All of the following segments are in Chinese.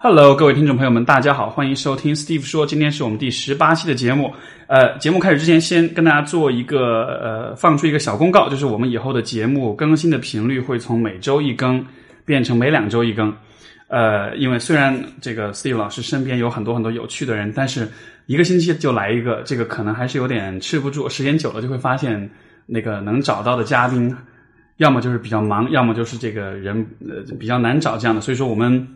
Hello，各位听众朋友们，大家好，欢迎收听 Steve 说。今天是我们第十八期的节目。呃，节目开始之前，先跟大家做一个呃，放出一个小公告，就是我们以后的节目更新的频率会从每周一更变成每两周一更。呃，因为虽然这个 Steve 老师身边有很多很多有趣的人，但是一个星期就来一个，这个可能还是有点吃不住。时间久了就会发现，那个能找到的嘉宾，要么就是比较忙，要么就是这个人呃比较难找这样的。所以说我们。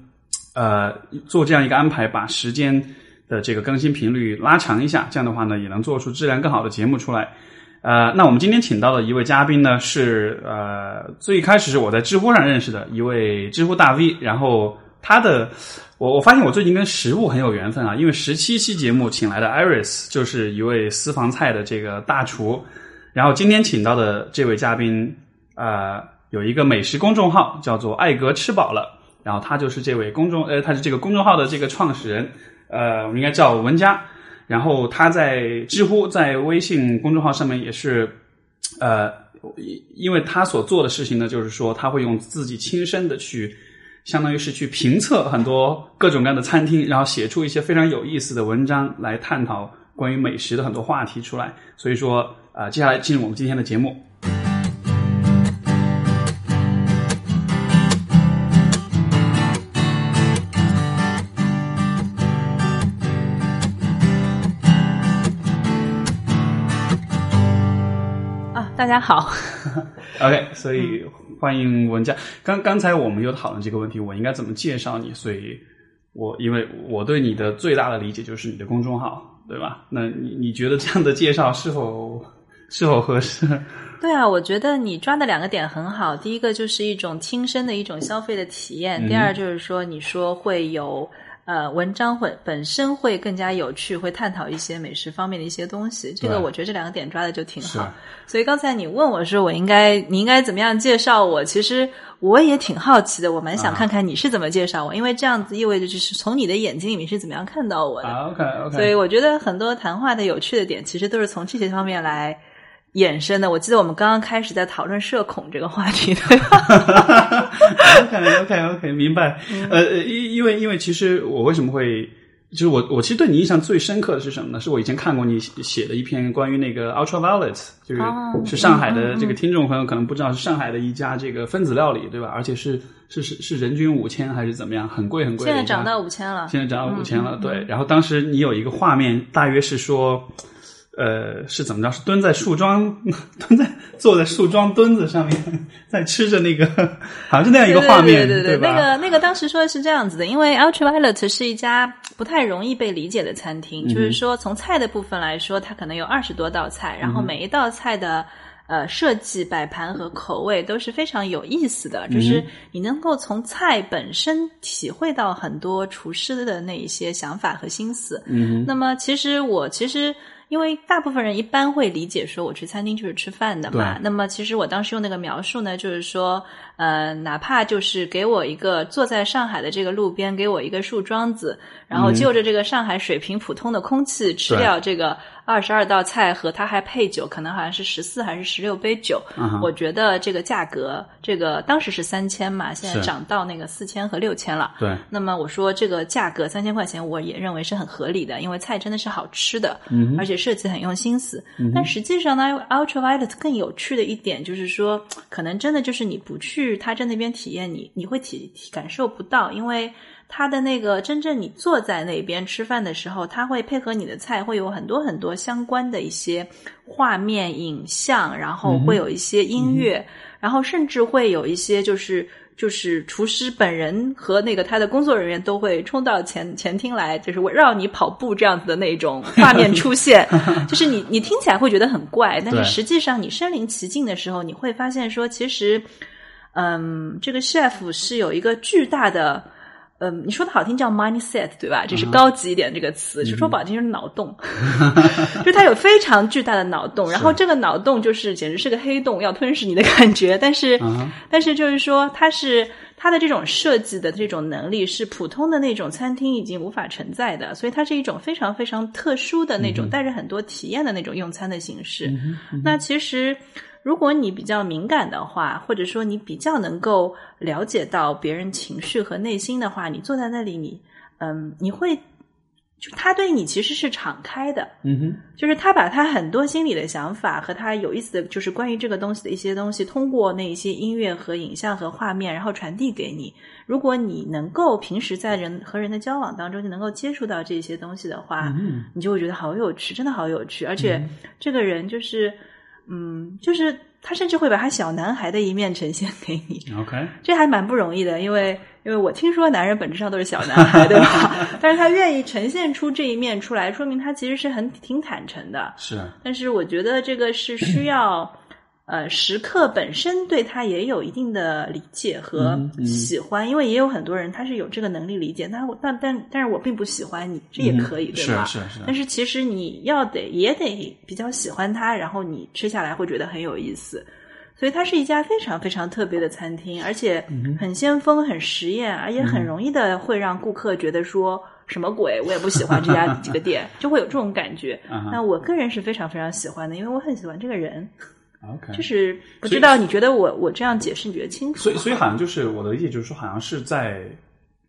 呃，做这样一个安排，把时间的这个更新频率拉长一下，这样的话呢，也能做出质量更好的节目出来。呃，那我们今天请到的一位嘉宾呢，是呃，最开始是我在知乎上认识的一位知乎大 V，然后他的，我我发现我最近跟食物很有缘分啊，因为十七期节目请来的 Iris 就是一位私房菜的这个大厨，然后今天请到的这位嘉宾，呃，有一个美食公众号叫做艾格吃饱了。然后他就是这位公众，呃，他是这个公众号的这个创始人，呃，我们应该叫文佳。然后他在知乎、在微信公众号上面也是，呃，因为他所做的事情呢，就是说他会用自己亲身的去，相当于是去评测很多各种各样的餐厅，然后写出一些非常有意思的文章来探讨关于美食的很多话题出来。所以说，啊，接下来进入我们今天的节目。家好，OK，所以欢迎文佳。刚刚才我们有讨论这个问题，我应该怎么介绍你？所以，我因为我对你的最大的理解就是你的公众号，对吧？那你你觉得这样的介绍是否 是否合适？对啊，我觉得你抓的两个点很好。第一个就是一种亲身的一种消费的体验，第二就是说你说会有。呃，文章会本身会更加有趣，会探讨一些美食方面的一些东西。这个我觉得这两个点抓的就挺好。所以刚才你问我说，我应该你应该怎么样介绍我？其实我也挺好奇的，我蛮想看看你是怎么介绍我，因为这样子意味着就是从你的眼睛里面是怎么样看到我的。OK OK。所以我觉得很多谈话的有趣的点，其实都是从这些方面来。衍生的，我记得我们刚刚开始在讨论社恐这个话题，对吧？OK OK OK，明白。呃，因因为因为其实我为什么会，就是我我其实对你印象最深刻的是什么呢？是我以前看过你写的一篇关于那个 Ultraviolet，就是是上海的这个听众朋友可能不知道，是上海的一家这个分子料理，对吧？而且是是是是人均五千还是怎么样？很贵很贵。现在涨到五千了。现在涨到五千了，对。然后当时你有一个画面，大约是说。呃，是怎么着？是蹲在树桩，蹲在坐在树桩墩子上面，在吃着那个，好像是那样一个画面，对对对，那个那个当时说的是这样子的，因为 Ultraviolet 是一家不太容易被理解的餐厅，就是说从菜的部分来说，它可能有二十多道菜，然后每一道菜的呃设计、摆盘和口味都是非常有意思的，就是你能够从菜本身体会到很多厨师的那一些想法和心思。嗯，那么其实我其实。因为大部分人一般会理解说，我去餐厅就是吃饭的嘛。那么，其实我当时用那个描述呢，就是说，呃，哪怕就是给我一个坐在上海的这个路边，给我一个树桩子，然后就着这个上海水平普通的空气，吃掉这个。二十二道菜和它还配酒，可能好像是十四还是十六杯酒。我觉得这个价格，这个当时是三千嘛，现在涨到那个四千和六千了。对。那么我说这个价格三千块钱，我也认为是很合理的，因为菜真的是好吃的，而且设计很用心思。但实际上呢，Ultraviolet 更有趣的一点就是说，可能真的就是你不去他在那边体验，你你会体感受不到，因为。他的那个真正你坐在那边吃饭的时候，他会配合你的菜，会有很多很多相关的一些画面、影像，然后会有一些音乐，然后甚至会有一些就是就是厨师本人和那个他的工作人员都会冲到前前厅来，就是围绕你跑步这样子的那种 画面出现，就是你你听起来会觉得很怪，但是实际上你身临其境的时候，你会发现说，其实嗯，这个 chef 是有一个巨大的。嗯，你说的好听叫 mindset 对吧？就是高级一点这个词，就说不好听就是脑洞，就他有非常巨大的脑洞，然后这个脑洞就是简直是个黑洞，要吞噬你的感觉。但是，但是就是说，它是它的这种设计的这种能力是普通的那种餐厅已经无法承载的，所以它是一种非常非常特殊的那种带着很多体验的那种用餐的形式。那其实。如果你比较敏感的话，或者说你比较能够了解到别人情绪和内心的话，你坐在那里，你嗯，你会。就他对你其实是敞开的，嗯哼，就是他把他很多心里的想法和他有意思的就是关于这个东西的一些东西，通过那一些音乐和影像和画面，然后传递给你。如果你能够平时在人和人的交往当中，就能够接触到这些东西的话，嗯你就会觉得好有趣，真的好有趣。而且这个人就是，嗯，就是他甚至会把他小男孩的一面呈现给你。OK，这还蛮不容易的，因为。因为我听说男人本质上都是小男孩，对吧？但是他愿意呈现出这一面出来，说明他其实是很挺坦诚的。是。但是我觉得这个是需要，呃，食客本身对他也有一定的理解和喜欢，因为也有很多人他是有这个能力理解，但但但但是我并不喜欢你，这也可以，对吧？是是是。但是其实你要得也得比较喜欢他，然后你吃下来会觉得很有意思。所以它是一家非常非常特别的餐厅，而且很先锋、很实验，而且很容易的会让顾客觉得说什么鬼，我也不喜欢这家 这个店，就会有这种感觉。那我个人是非常非常喜欢的，因为我很喜欢这个人。OK，就是不知道你觉得我我这样解释你觉得清楚？所以所以好像就是我的理解就是说，好像是在。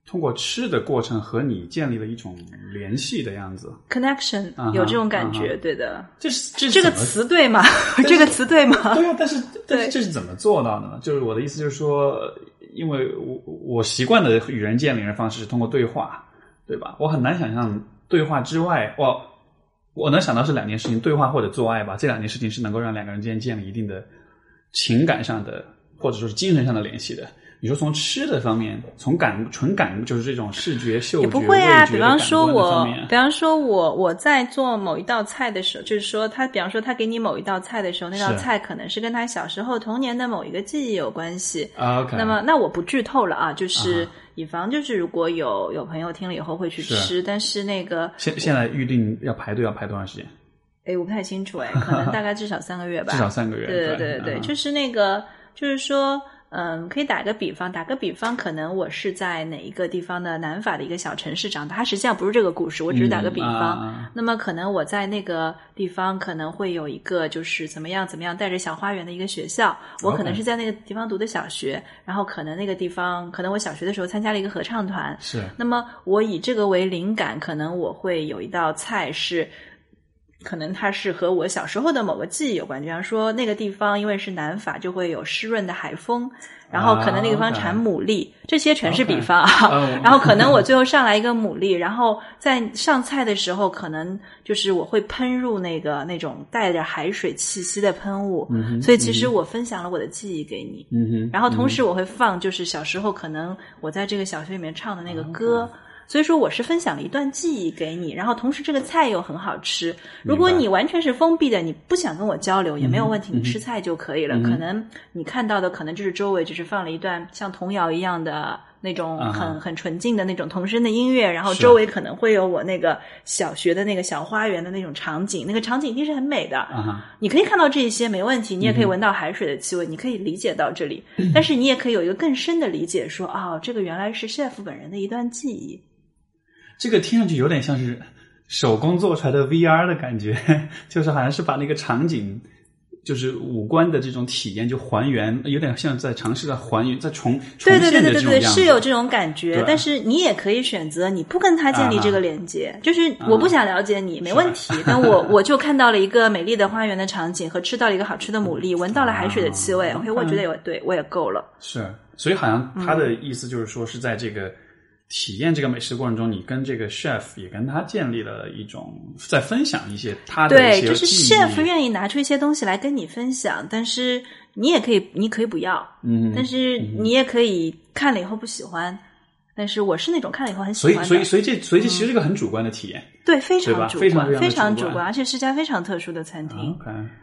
通过吃的过程和你建立了一种联系的样子，connection 有这种感觉，对的。这是这这个词对吗？这个词对吗？对啊，但是但是这是怎么做到的呢？就是我的意思就是说，因为我我习惯的与人建立的方式是通过对话，对吧？我很难想象对话之外，我我能想到是两件事情：对话或者做爱吧。这两件事情是能够让两个人之间建立一定的情感上的或者说是精神上的联系的。你说从吃的方面，从感纯感就是这种视觉、嗅觉、也不会啊。比方说，我比方说我我在做某一道菜的时候，就是说他，比方说他给你某一道菜的时候，那道菜可能是跟他小时候童年的某一个记忆有关系。OK。那么，那我不剧透了啊，就是以防就是如果有有朋友听了以后会去吃，但是那个现现在预定要排队要排多长时间？哎，我不太清楚哎，可能大概至少三个月吧。至少三个月。对对对对，就是那个，就是说。嗯，可以打个比方，打个比方，可能我是在哪一个地方的南法的一个小城市长大，它实际上不是这个故事，我只是打个比方。那么可能我在那个地方可能会有一个就是怎么样怎么样带着小花园的一个学校，我可能是在那个地方读的小学，然后可能那个地方可能我小学的时候参加了一个合唱团，是。那么我以这个为灵感，可能我会有一道菜是。可能它是和我小时候的某个记忆有关，比方说那个地方因为是南法，就会有湿润的海风，然后可能那个地方产牡蛎，这些全是比方啊。然后可能我最后上来一个牡蛎，然后在上菜的时候，可能就是我会喷入那个那种带着海水气息的喷雾，所以其实我分享了我的记忆给你。然后同时我会放，就是小时候可能我在这个小学里面唱的那个歌。所以说，我是分享了一段记忆给你，然后同时这个菜又很好吃。如果你完全是封闭的，你不想跟我交流也没有问题，你吃菜就可以了。可能你看到的可能就是周围只是放了一段像童谣一样的那种很很纯净的那种童声的音乐，然后周围可能会有我那个小学的那个小花园的那种场景，那个场景一定是很美的。你可以看到这一些没问题，你也可以闻到海水的气味，你可以理解到这里。但是你也可以有一个更深的理解，说哦，这个原来是 chef 本人的一段记忆。这个听上去有点像是手工做出来的 VR 的感觉，就是好像是把那个场景，就是五官的这种体验就还原，有点像在尝试着还原、在重对对对对对对，是有这种感觉。但是你也可以选择你不跟他建立这个连接，就是我不想了解你，没问题。但我 我就看到了一个美丽的花园的场景和吃到了一个好吃的牡蛎，闻到了海水的气味，OK，我觉得有对我也够了。是，所以好像他的意思就是说是在这个。体验这个美食过程中，你跟这个 chef 也跟他建立了一种在分享一些他的对，就是 chef 愿意拿出一些东西来跟你分享，但是你也可以，你可以不要，嗯，但是你也可以看了以后不喜欢，但是我是那种看了以后很喜欢，所以所以所以这所以这其实是个很主观的体验，对，非常主观，非常主观，而且是家非常特殊的餐厅，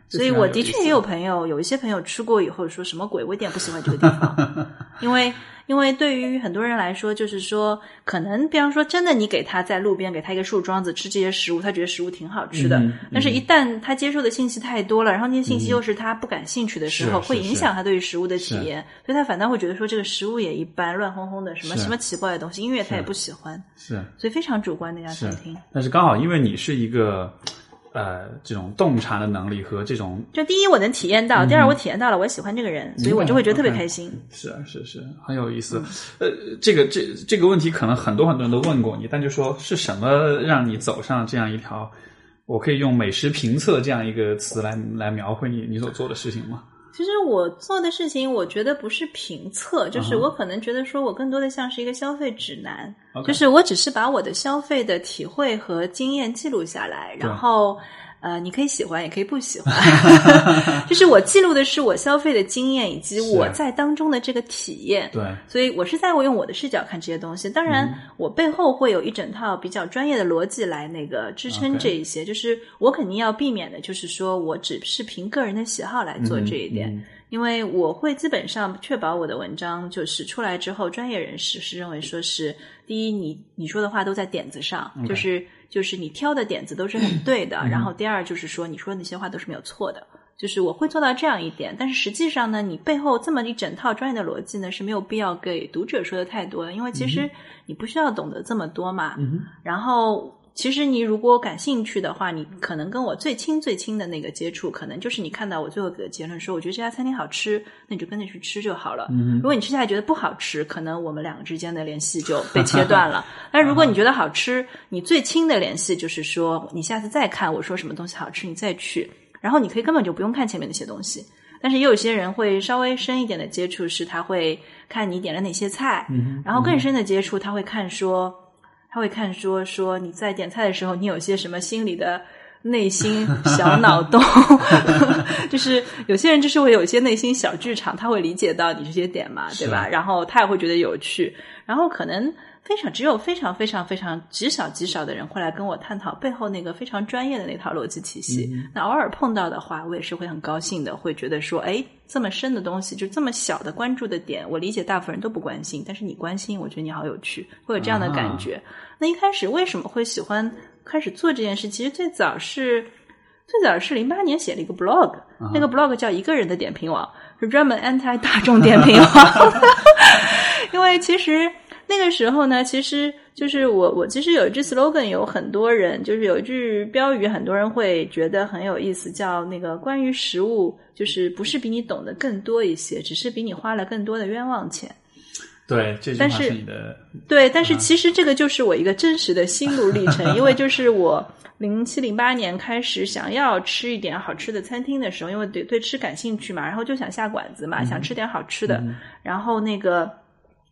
所以我的确也有朋友，有一些朋友吃过以后说什么鬼，我一点不喜欢这个地方，因为。因为对于很多人来说，就是说，可能比方说，真的，你给他在路边给他一个树桩子吃这些食物，他觉得食物挺好吃的。但是，一旦他接受的信息太多了，然后那些信息又是他不感兴趣的时候，会影响他对于食物的体验，所以他反倒会觉得说这个食物也一般，乱哄哄的，什么什么奇怪的东西，音乐他也不喜欢。是，所以非常主观的一家餐厅。但是刚好因为你是一个。呃这种洞察的能力和这种。就第一我能体验到，第二我体验到了，我喜欢这个人，所以我就会觉得特别开心。是啊，是是，很有意思。呃，这个这这个问题可能很多很多人都问过你，但就说是什么让你走上这样一条，我可以用美食评测这样一个词来来描绘你你所做的事情吗？其实我做的事情，我觉得不是评测，就是我可能觉得说我更多的像是一个消费指南，就是我只是把我的消费的体会和经验记录下来，然后。呃，你可以喜欢，也可以不喜欢。就是我记录的是我消费的经验，以及我在当中的这个体验。对，所以我是在我用我的视角看这些东西。当然，我背后会有一整套比较专业的逻辑来那个支撑这一些。就是我肯定要避免的，就是说我只是凭个人的喜好来做这一点，因为我会基本上确保我的文章就是出来之后，专业人士是认为说是第一，你你说的话都在点子上，就是。就是你挑的点子都是很对的，然后第二就是说你说的那些话都是没有错的，就是我会做到这样一点。但是实际上呢，你背后这么一整套专业的逻辑呢是没有必要给读者说的太多的，因为其实你不需要懂得这么多嘛。然后。其实你如果感兴趣的话，你可能跟我最亲最亲的那个接触，可能就是你看到我最后给的结论说，我觉得这家餐厅好吃，那你就跟着去吃就好了。如果你吃下来觉得不好吃，可能我们两个之间的联系就被切断了。但如果你觉得好吃，你最亲的联系就是说，你下次再看我说什么东西好吃，你再去，然后你可以根本就不用看前面那些东西。但是也有些人会稍微深一点的接触，是他会看你点了哪些菜，然后更深的接触，他会看说。他会看说说你在点菜的时候，你有些什么心理的内心小脑洞，就是有些人就是会有一些内心小剧场，他会理解到你这些点嘛，对吧？然后他也会觉得有趣，然后可能。非常只有非常非常非常极少极少的人会来跟我探讨背后那个非常专业的那套逻辑体系。那偶尔碰到的话，我也是会很高兴的，会觉得说，哎，这么深的东西，就这么小的关注的点，我理解大部分人都不关心，但是你关心，我觉得你好有趣，会有这样的感觉。那一开始为什么会喜欢开始做这件事？其实最早是最早是零八年写了一个 blog，那个 blog 叫一个人的点评网，是专门 anti 大众点评网，因为其实。那个时候呢，其实就是我，我其实有一句 slogan，有很多人就是有一句标语，很多人会觉得很有意思，叫那个关于食物，就是不是比你懂得更多一些，只是比你花了更多的冤枉钱。对，这句话是你的。对，但是其实这个就是我一个真实的心路历程，因为就是我零七零八年开始想要吃一点好吃的餐厅的时候，因为对对吃感兴趣嘛，然后就想下馆子嘛，想吃点好吃的，然后那个。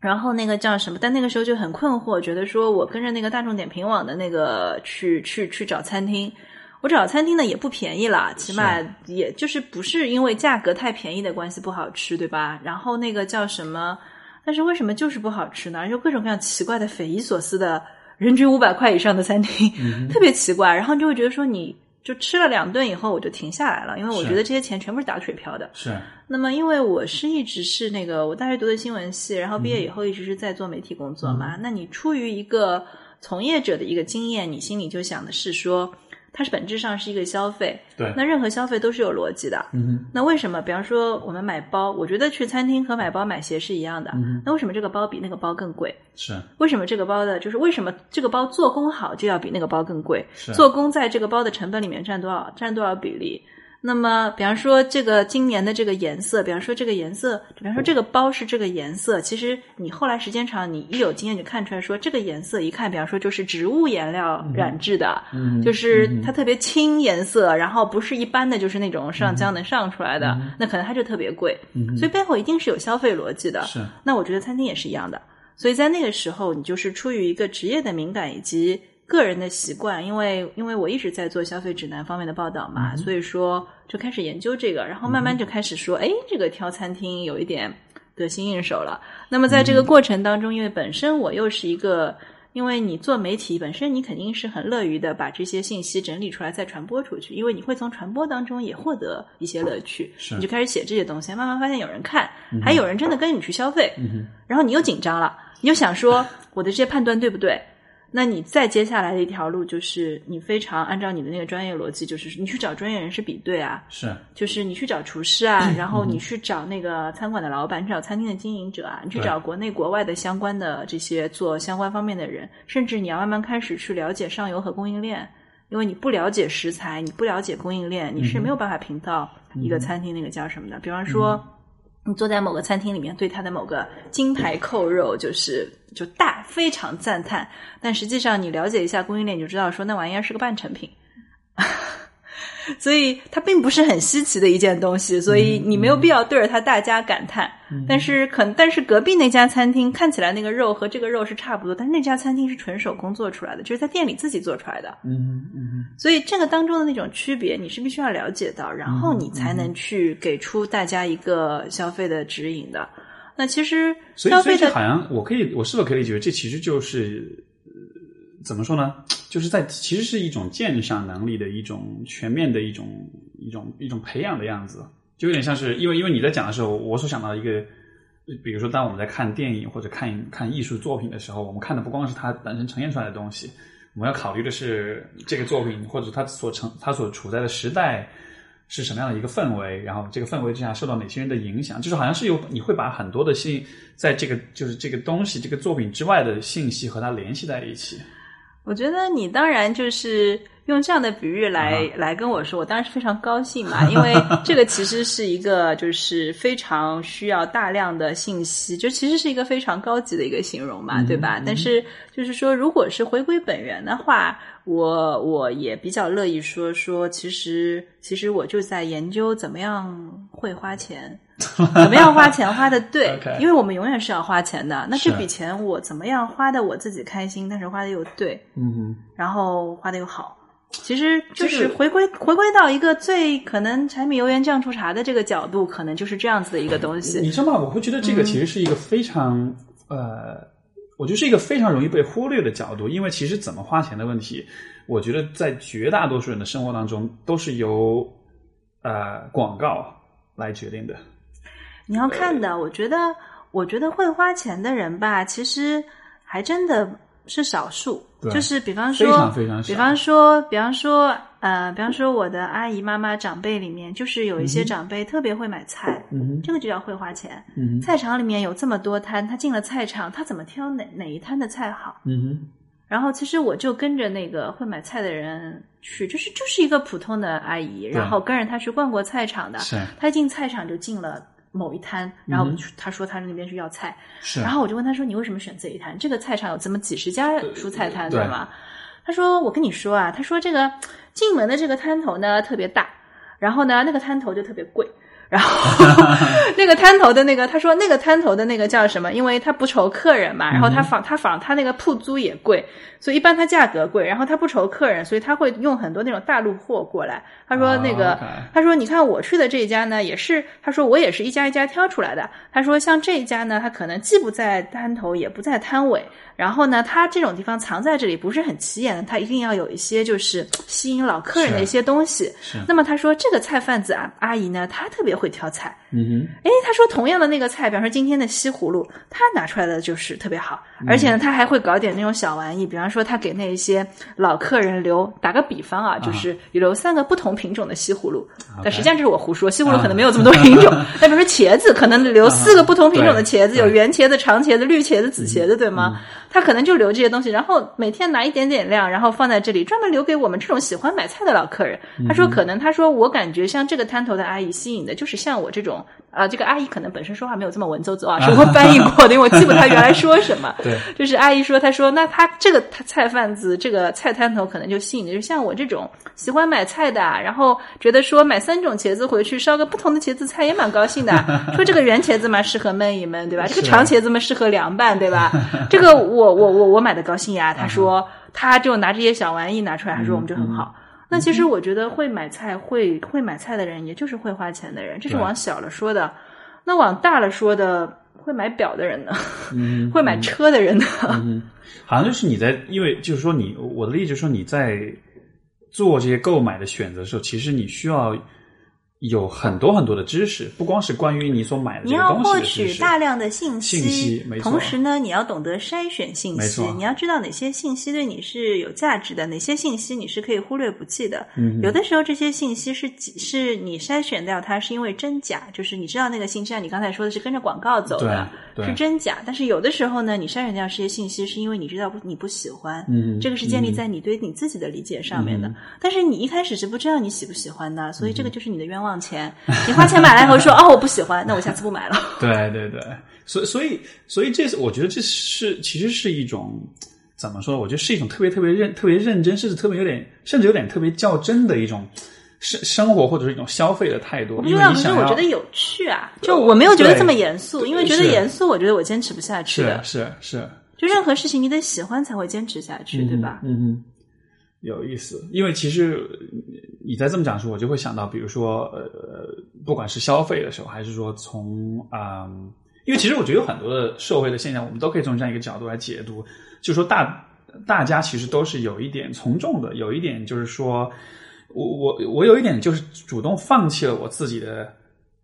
然后那个叫什么？但那个时候就很困惑，觉得说我跟着那个大众点评网的那个去去去找餐厅，我找餐厅呢也不便宜啦，起码也就是不是因为价格太便宜的关系不好吃，对吧？然后那个叫什么？但是为什么就是不好吃呢？就各种各样奇怪的、匪夷所思的，人均五百块以上的餐厅，特别奇怪。然后就会觉得说你。就吃了两顿以后，我就停下来了，因为我觉得这些钱全部是打水漂的。是。那么，因为我是一直是那个我大学读的新闻系，然后毕业以后一直是在做媒体工作嘛。那你出于一个从业者的一个经验，你心里就想的是说。它是本质上是一个消费，对。那任何消费都是有逻辑的，嗯。那为什么？比方说我们买包，我觉得去餐厅和买包买鞋是一样的，嗯。那为什么这个包比那个包更贵？是。为什么这个包的，就是为什么这个包做工好就要比那个包更贵？是。做工在这个包的成本里面占多少？占多少比例？那么，比方说这个今年的这个颜色，比方说这个颜色，比方说这个包是这个颜色，其实你后来时间长，你一有经验就看出来说，这个颜色一看，比方说就是植物颜料染制的，就是它特别轻颜色，然后不是一般的就是那种上浆能上出来的，那可能它就特别贵，所以背后一定是有消费逻辑的。是，那我觉得餐厅也是一样的，所以在那个时候，你就是出于一个职业的敏感以及。个人的习惯，因为因为我一直在做消费指南方面的报道嘛，所以说就开始研究这个，然后慢慢就开始说，哎，这个挑餐厅有一点得心应手了。那么在这个过程当中，因为本身我又是一个，因为你做媒体本身，你肯定是很乐于的把这些信息整理出来再传播出去，因为你会从传播当中也获得一些乐趣，你就开始写这些东西，慢慢发现有人看，还有人真的跟你去消费，然后你又紧张了，你就想说我的这些判断对不对？那你再接下来的一条路就是你非常按照你的那个专业逻辑，就是你去找专业人士比对啊，是，就是你去找厨师啊，然后你去找那个餐馆的老板，你找餐厅的经营者啊，你去找国内国外的相关的这些做相关方面的人，甚至你要慢慢开始去了解上游和供应链，因为你不了解食材，你不了解供应链，你是没有办法评到一个餐厅那个叫什么的。比方说，你坐在某个餐厅里面，对它的某个金牌扣肉就是就大非常赞叹，但实际上你了解一下供应链，你就知道说那玩意儿是个半成品。所以它并不是很稀奇的一件东西，所以你没有必要对着它大加感叹。但是可，但是隔壁那家餐厅看起来那个肉和这个肉是差不多，但是那家餐厅是纯手工做出来的，就是在店里自己做出来的。嗯嗯。所以这个当中的那种区别，你是必须要了解到，然后你才能去给出大家一个消费的指引的。那其实消费的好像我可以，我是否可以理解为这其实就是怎么说呢？就是在其实是一种鉴赏能力的一种全面的一种一种一种培养的样子，就有点像是因为因为你在讲的时候，我所想到一个，比如说当我们在看电影或者看看艺术作品的时候，我们看的不光是它本身呈现出来的东西，我们要考虑的是这个作品或者它所成它所处在的时代是什么样的一个氛围，然后这个氛围之下受到哪些人的影响，就是好像是有你会把很多的信在这个就是这个东西这个作品之外的信息和它联系在一起。我觉得你当然就是用这样的比喻来来跟我说，我当然是非常高兴嘛，因为这个其实是一个就是非常需要大量的信息，就其实是一个非常高级的一个形容嘛，对吧？但是就是说，如果是回归本源的话。我我也比较乐意说说，其实其实我就在研究怎么样会花钱，怎么样花钱花的对，因为我们永远是要花钱的。那这笔钱我怎么样花的我自己开心，但是花的又对，嗯，然后花的又好，其实就是回归回归到一个最可能柴米油盐酱醋茶的这个角度，可能就是这样子的一个东西。你知道吗？我会觉得这个其实是一个非常呃。我觉得是一个非常容易被忽略的角度，因为其实怎么花钱的问题，我觉得在绝大多数人的生活当中都是由呃广告来决定的。你要看的，我觉得，我觉得会花钱的人吧，其实还真的是少数。就是比方说，非常非常少。比方说，比方说。呃，比方说我的阿姨妈妈长辈里面，就是有一些长辈特别会买菜，这个就叫会花钱。菜场里面有这么多摊，他进了菜场，他怎么挑哪哪一摊的菜好？然后其实我就跟着那个会买菜的人去，就是就是一个普通的阿姨，然后跟着他去逛过菜场的。他进菜场就进了某一摊，然后他说他那边是要菜，然后我就问他说：“你为什么选这一摊？这个菜场有这么几十家蔬菜摊，对吗？”他说：“我跟你说啊，他说这个。”进门的这个摊头呢特别大，然后呢那个摊头就特别贵，然后 那个摊头的那个他说那个摊头的那个叫什么？因为他不愁客人嘛，然后他仿他仿他那个铺租也贵，所以一般他价格贵，然后他不愁客人，所以他会用很多那种大陆货过来。他说那个他说你看我去的这一家呢也是，他说我也是一家一家挑出来的。他说像这一家呢，他可能既不在摊头也不在摊尾。然后呢，它这种地方藏在这里不是很起眼的，它一定要有一些就是吸引老客人的一些东西。那么他说这个菜贩子啊，阿姨呢，她特别会挑菜。嗯哼。哎，他说同样的那个菜，比方说今天的西葫芦，他拿出来的就是特别好，而且呢，他还会搞点那种小玩意，比方说他给那一些老客人留，打个比方啊，就是留三个不同品种的西葫芦。但实际上这是我胡说，西葫芦可能没有这么多品种。那比如说茄子，可能留四个不同品种的茄子，有圆茄子、长茄子、绿茄子、紫茄子，对吗？他可能就留这些东西，然后每天拿一点点量，然后放在这里，专门留给我们这种喜欢买菜的老客人。他说，可能他说我感觉像这个摊头的阿姨吸引的就是像我这种啊，这个阿姨可能本身说话没有这么文绉绉啊，是我翻译过的，因为我记不她原来说什么。对，就是阿姨说，她说那她这个菜贩子这个菜摊头可能就吸引的就像我这种喜欢买菜的，然后觉得说买三种茄子回去烧个不同的茄子菜也蛮高兴的。说这个圆茄子嘛适合焖一焖，对吧？这个长茄子嘛适合凉拌，对吧？这个我。我我我我买的高兴呀！她说，她就拿这些小玩意拿出来，她说我们就很好。那其实我觉得会买菜会会买菜的人，也就是会花钱的人，这是往小了说的。那往大了说的，会买表的人呢？会买车的人呢？好像就是你在，因为就是说你我的例子说你在做这些购买的选择的时候，其实你需要有很多很多的知识，不光是关于你所买的这个你要获。取大量的信息，信息没错同时呢，你要懂得筛选信息没错，你要知道哪些信息对你是有价值的，哪些信息你是可以忽略不计的。嗯有的时候这些信息是是你筛选掉它是因为真假，就是你知道那个信息，像你刚才说的是跟着广告走的，对对是真假。但是有的时候呢，你筛选掉这些信息是因为你知道不你不喜欢，嗯这个是建立在你对你自己的理解上面的。但是你一开始是不知道你喜不喜欢的，所以嗯这个就是你的冤枉钱。你花钱买来以后说哦我不喜欢，那我下次不买了。对对对，所以所以所以这是我觉得这是其实是一种怎么说？我觉得是一种特别特别认特别认真，甚至特别有点甚至有点特别较真的一种生生活或者是一种消费的态度。因为我觉得有趣啊，就我没有觉得这么严肃，因为觉得严肃，我觉得我坚持不下去是的。是是，就任何事情你得喜欢才会坚持下去，对吧？嗯嗯，有意思。因为其实你在这么讲的时候，我就会想到，比如说呃，不管是消费的时候，还是说从啊、嗯因为其实我觉得有很多的社会的现象，我们都可以从这样一个角度来解读，就说大大家其实都是有一点从众的，有一点就是说。我我我有一点就是主动放弃了我自己的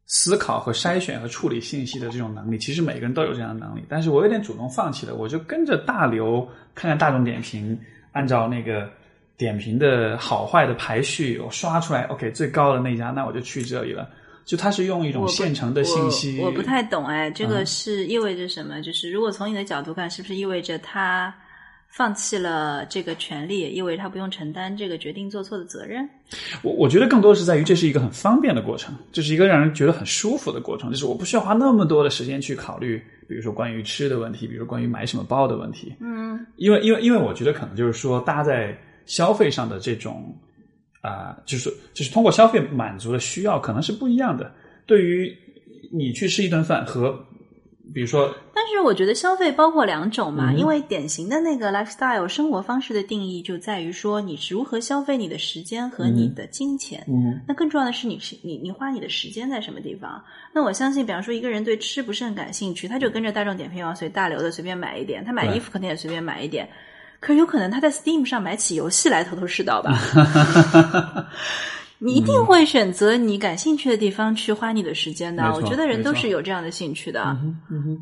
思考和筛选和处理信息的这种能力。其实每个人都有这样的能力，但是我有点主动放弃了，我就跟着大流看看大众点评，按照那个点评的好坏的排序，我刷出来，OK 最高的那家，那我就去这里了。就它是用一种现成的信息，我，我不太懂哎，这嗯个是意味着什么？就是如果从你的角度看，是不是意味着他放弃了这个权利，也意味着他不用承担这个决定做错的责任？我我觉得更多的是在于这是一个很方便的过程，这是一个让人觉得很舒服的过程，就是我不需要花那么多的时间去考虑，比如说关于吃的问题，比如关于买什么包的问题。嗯，因为因为因为我觉得可能就是说，大家在消费上的这种啊、就是就是通过消费满足的需要，可能是不一样的。对于你去吃一顿饭和比如说但是我觉得消费包括两种嘛，嗯因为典型的那个 lifestyle 生活方式的定义就在于说你是如何消费你的时间和你的金钱。嗯那更重要的是你是你你花你的时间在什么地方？那我相信，比方说一个人对吃不是很感兴趣，他就跟着大众点评网随大流的随便买一点，他买衣服肯定也随便买一点。可是有可能他在 Steam 上买起游戏来头头是道吧？你一定会选择你感兴趣的地方去花你的时间的。我觉得人都是有这样的兴趣的。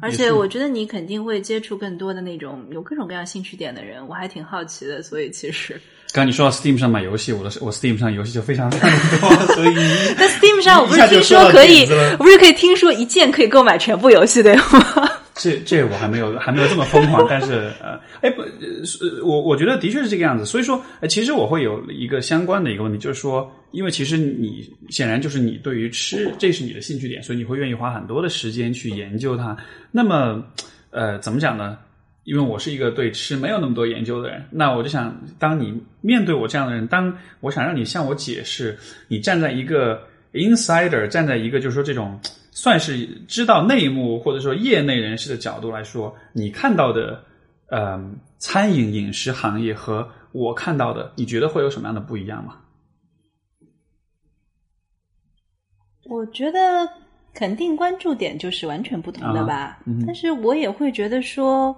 而且我觉得你肯定会接触更多的那种有各种各样兴趣点的人，我还挺好奇的。所以其实刚刚你说到 Steam 上买游戏，我的我 Steam 上游戏就非常非常的多，所以在 Steam 上，我不是听说可以我不是可以听说一键可以购买全部游戏对吗？这这我还没有还没有这么疯狂，但是呃，哎不，我我觉得的确是这个样子。所以说，呃其实我会有一个相关的一个问题，就是说，因为其实你显然就是你对于吃，这是你的兴趣点，所以你会愿意花很多的时间去研究它。那么，呃，怎么讲呢？因为我是一个对吃没有那么多研究的人，那我就想，当你面对我这样的人，当我想让你向我解释，你站在一个 insider，站在一个就是说这种算是知道内幕或者说业内人士的角度来说，你看到的呃餐饮饮食行业和我看到的，你觉得会有什么样的不一样吗？我觉得肯定关注点就是完全不同的吧。嗯但是我也会觉得说，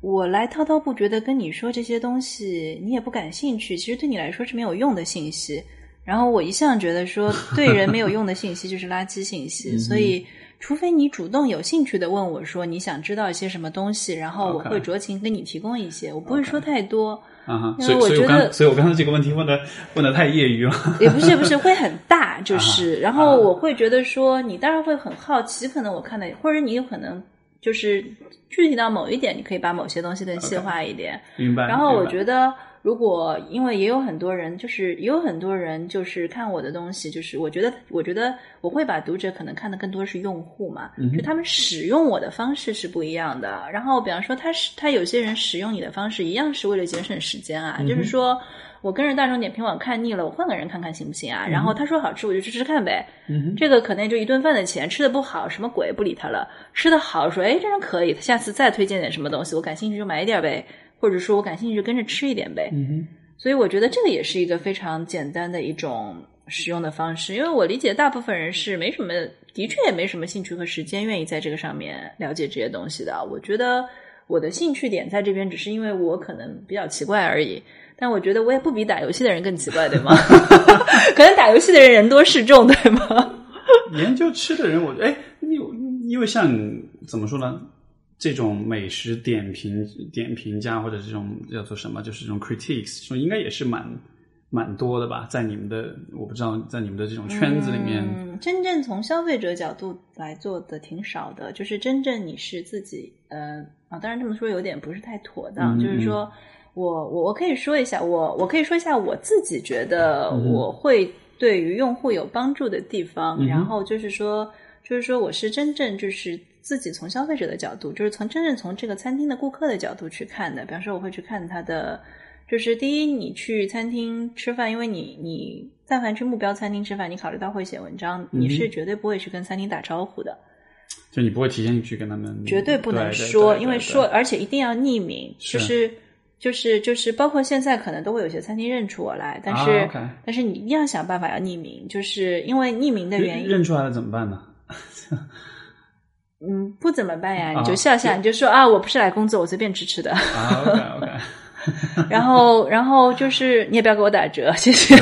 我来滔滔不绝的跟你说这些东西，你也不感兴趣，其实对你来说是没有用的信息。然后我一向觉得说，对人没有用的信息就是垃圾信息，嗯所以除非你主动有兴趣的问我说你想知道一些什么东西，然后我会酌情跟你提供一些，我不会说太多。啊所以我觉得刚所以我刚才这个问题问的问的太业余了。也不是不是会很大，就是，啊然后我会觉得说，你当然会很好奇，可能我看的，或者你有可能就是具体到某一点，你可以把某些东西更细化一点。明白。然后我觉得，如果因为也有很多人，就是也有很多人就是看我的东西，就是我觉得，我觉得我会把读者可能看的更多是用户嘛，嗯就他们使用我的方式是不一样的。然后比方说，他是他有些人使用你的方式一样是为了节省时间啊，嗯就是说。我跟着大众点评网看腻了，我换个人看看行不行啊？然后他说好吃，我就去吃吃看呗。嗯这个可能就一顿饭的钱，吃的不好，什么鬼不理他了。吃的好，说哎这人可以，他下次再推荐点什么东西，我感兴趣就买一点呗，或者说我感兴趣就跟着吃一点呗。嗯哼所以我觉得这个也是一个非常简单的一种使用的方式，因为我理解大部分人是没什么，的确也没什么兴趣和时间愿意在这个上面了解这些东西的。我觉得我的兴趣点在这边，只是因为我可能比较奇怪而已。但我觉得我也不比打游戏的人更奇怪，对吗？可能打游戏的人人多势众，对吗？研究吃的人，我哎，因因为像怎么说呢？这种美食点评点评家或者这种叫做什么，就是这种 critiques，说应该也是蛮蛮多的吧？在你们的我不知道，在你们的这种圈子里面，嗯，真正从消费者角度来做的挺少的。就是真正你是自己，呃啊，当然这么说有点不是太妥当。就是说我我我可以说一下，我我可以说一下我自己觉得我会对于用户有帮助的地方。然后就是说，就是说我是真正就是。自己从消费者的角度，就是从真正从这个餐厅的顾客的角度去看的。比方说，我会去看他的，就是第一，你去餐厅吃饭，因为你你但凡去目标餐厅吃饭，你考虑到会写文章，你是绝对不会去跟餐厅打招呼的。就你不会提前去跟他们，绝对不能说，因为说而且一定要匿名，就是就是就是包括现在可能都会有些餐厅认出我来，但是但是你一定要想办法要匿名，就是因为匿名的原因，认出来了怎么办呢？嗯，不怎么办呀？你就笑笑，你就说啊，我不是来工作，我随便吃吃的。OK OK。然后，然后就是你也不要给我打折，谢谢。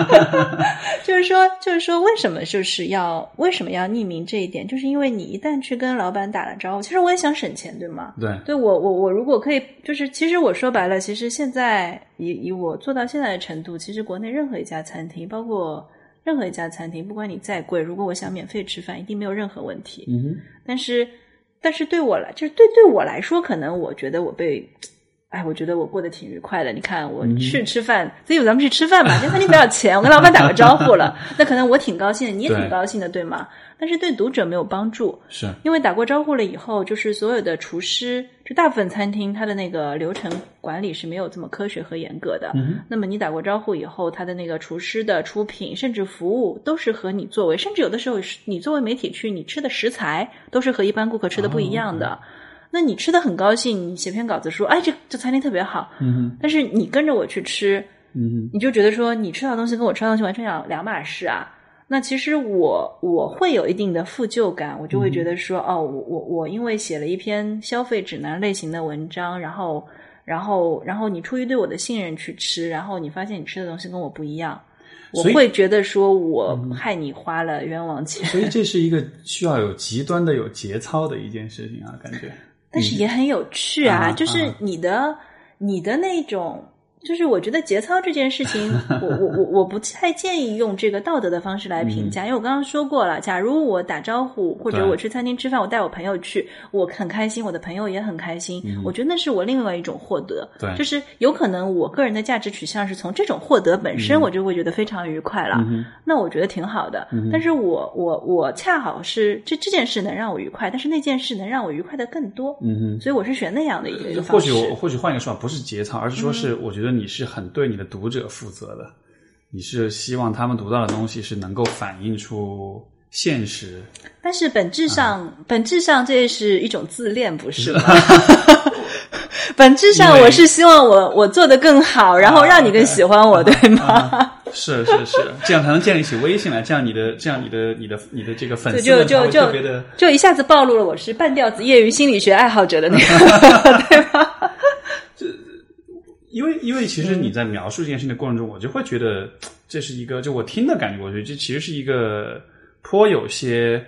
就是说，就是说，为什么就是要为什么要匿名这一点？就是因为你一旦去跟老板打了招呼，其实我也想省钱，对吗？对，对我我我如果可以，就是其实我说白了，其实现在以以我做到现在的程度，其实国内任何一家餐厅，包括。任何一家餐厅，不管你再贵，如果我想免费吃饭，一定没有任何问题。嗯但是，但是对我来，就是对对我来说，可能我觉得我被，哎，我觉得我过得挺愉快的。你看，我去吃饭，所以咱们去吃饭吧，这餐厅不要钱，我跟老板打个招呼了，那可能我挺高兴的，你也挺高兴的，对吗？但是对读者没有帮助，是因为打过招呼了以后，就是所有的厨师，就大部分餐厅，它的那个流程管理是没有这么科学和严格的。那么你打过招呼以后，他的那个厨师的出品，甚至服务，都是和你作为，甚至有的时候你作为媒体去，你吃的食材都是和一般顾客吃的不一样的。那你吃的很高兴，你写篇稿子说，哎，这这餐厅特别好。嗯但是你跟着我去吃，嗯你就觉得说，你吃到东西跟我吃到东西完全两两码事啊。那其实我我会有一定的负疚感，我就会觉得说，哦，我我我因为写了一篇消费指南类型的文章，然后然后然后你出于对我的信任去吃，然后你发现你吃的东西跟我不一样，我会觉得说我害你花了冤枉钱。所以这 是一个需要有极端的有节操的一件事情啊，感觉。但是也很有趣啊，就是你的你的那种。就是我觉得节操这件事情，我我我我不太建议用这个道德的方式来评价，因为我刚刚说过了，假如我打招呼或者我去餐厅吃饭，我带我朋友去，我很开心，我的朋友也很开心，我觉得那是我另外一种获得，对，就是有可能我个人的价值取向是从这种获得本身，我就会觉得非常愉快了，那我觉得挺好的。但是我我我恰好是这这件事能让我愉快，但是那件事能让我愉快的更多，嗯哼，所以我是选那样的一个方式。或许我或许换一个说法，不是节操，而是说是我觉得。你是很对你的读者负责的，你是希望他们读到的东西是能够反映出现实。但是本质上，本质上这是一种自恋，不是吗？本质上，我是希望我我做的更好，然后让你更喜欢我，对吗？是是是，这样才能建立起威信来。这样你的这样你的你的你的这个粉丝就就就特别的，就一下子暴露了我是半吊子业余心理学爱好者的那个，对吧？因为，因为其实你在描述这件事情的过程中，我就会觉得 这是一个，就我听的感觉，我觉得这其实是一个颇有些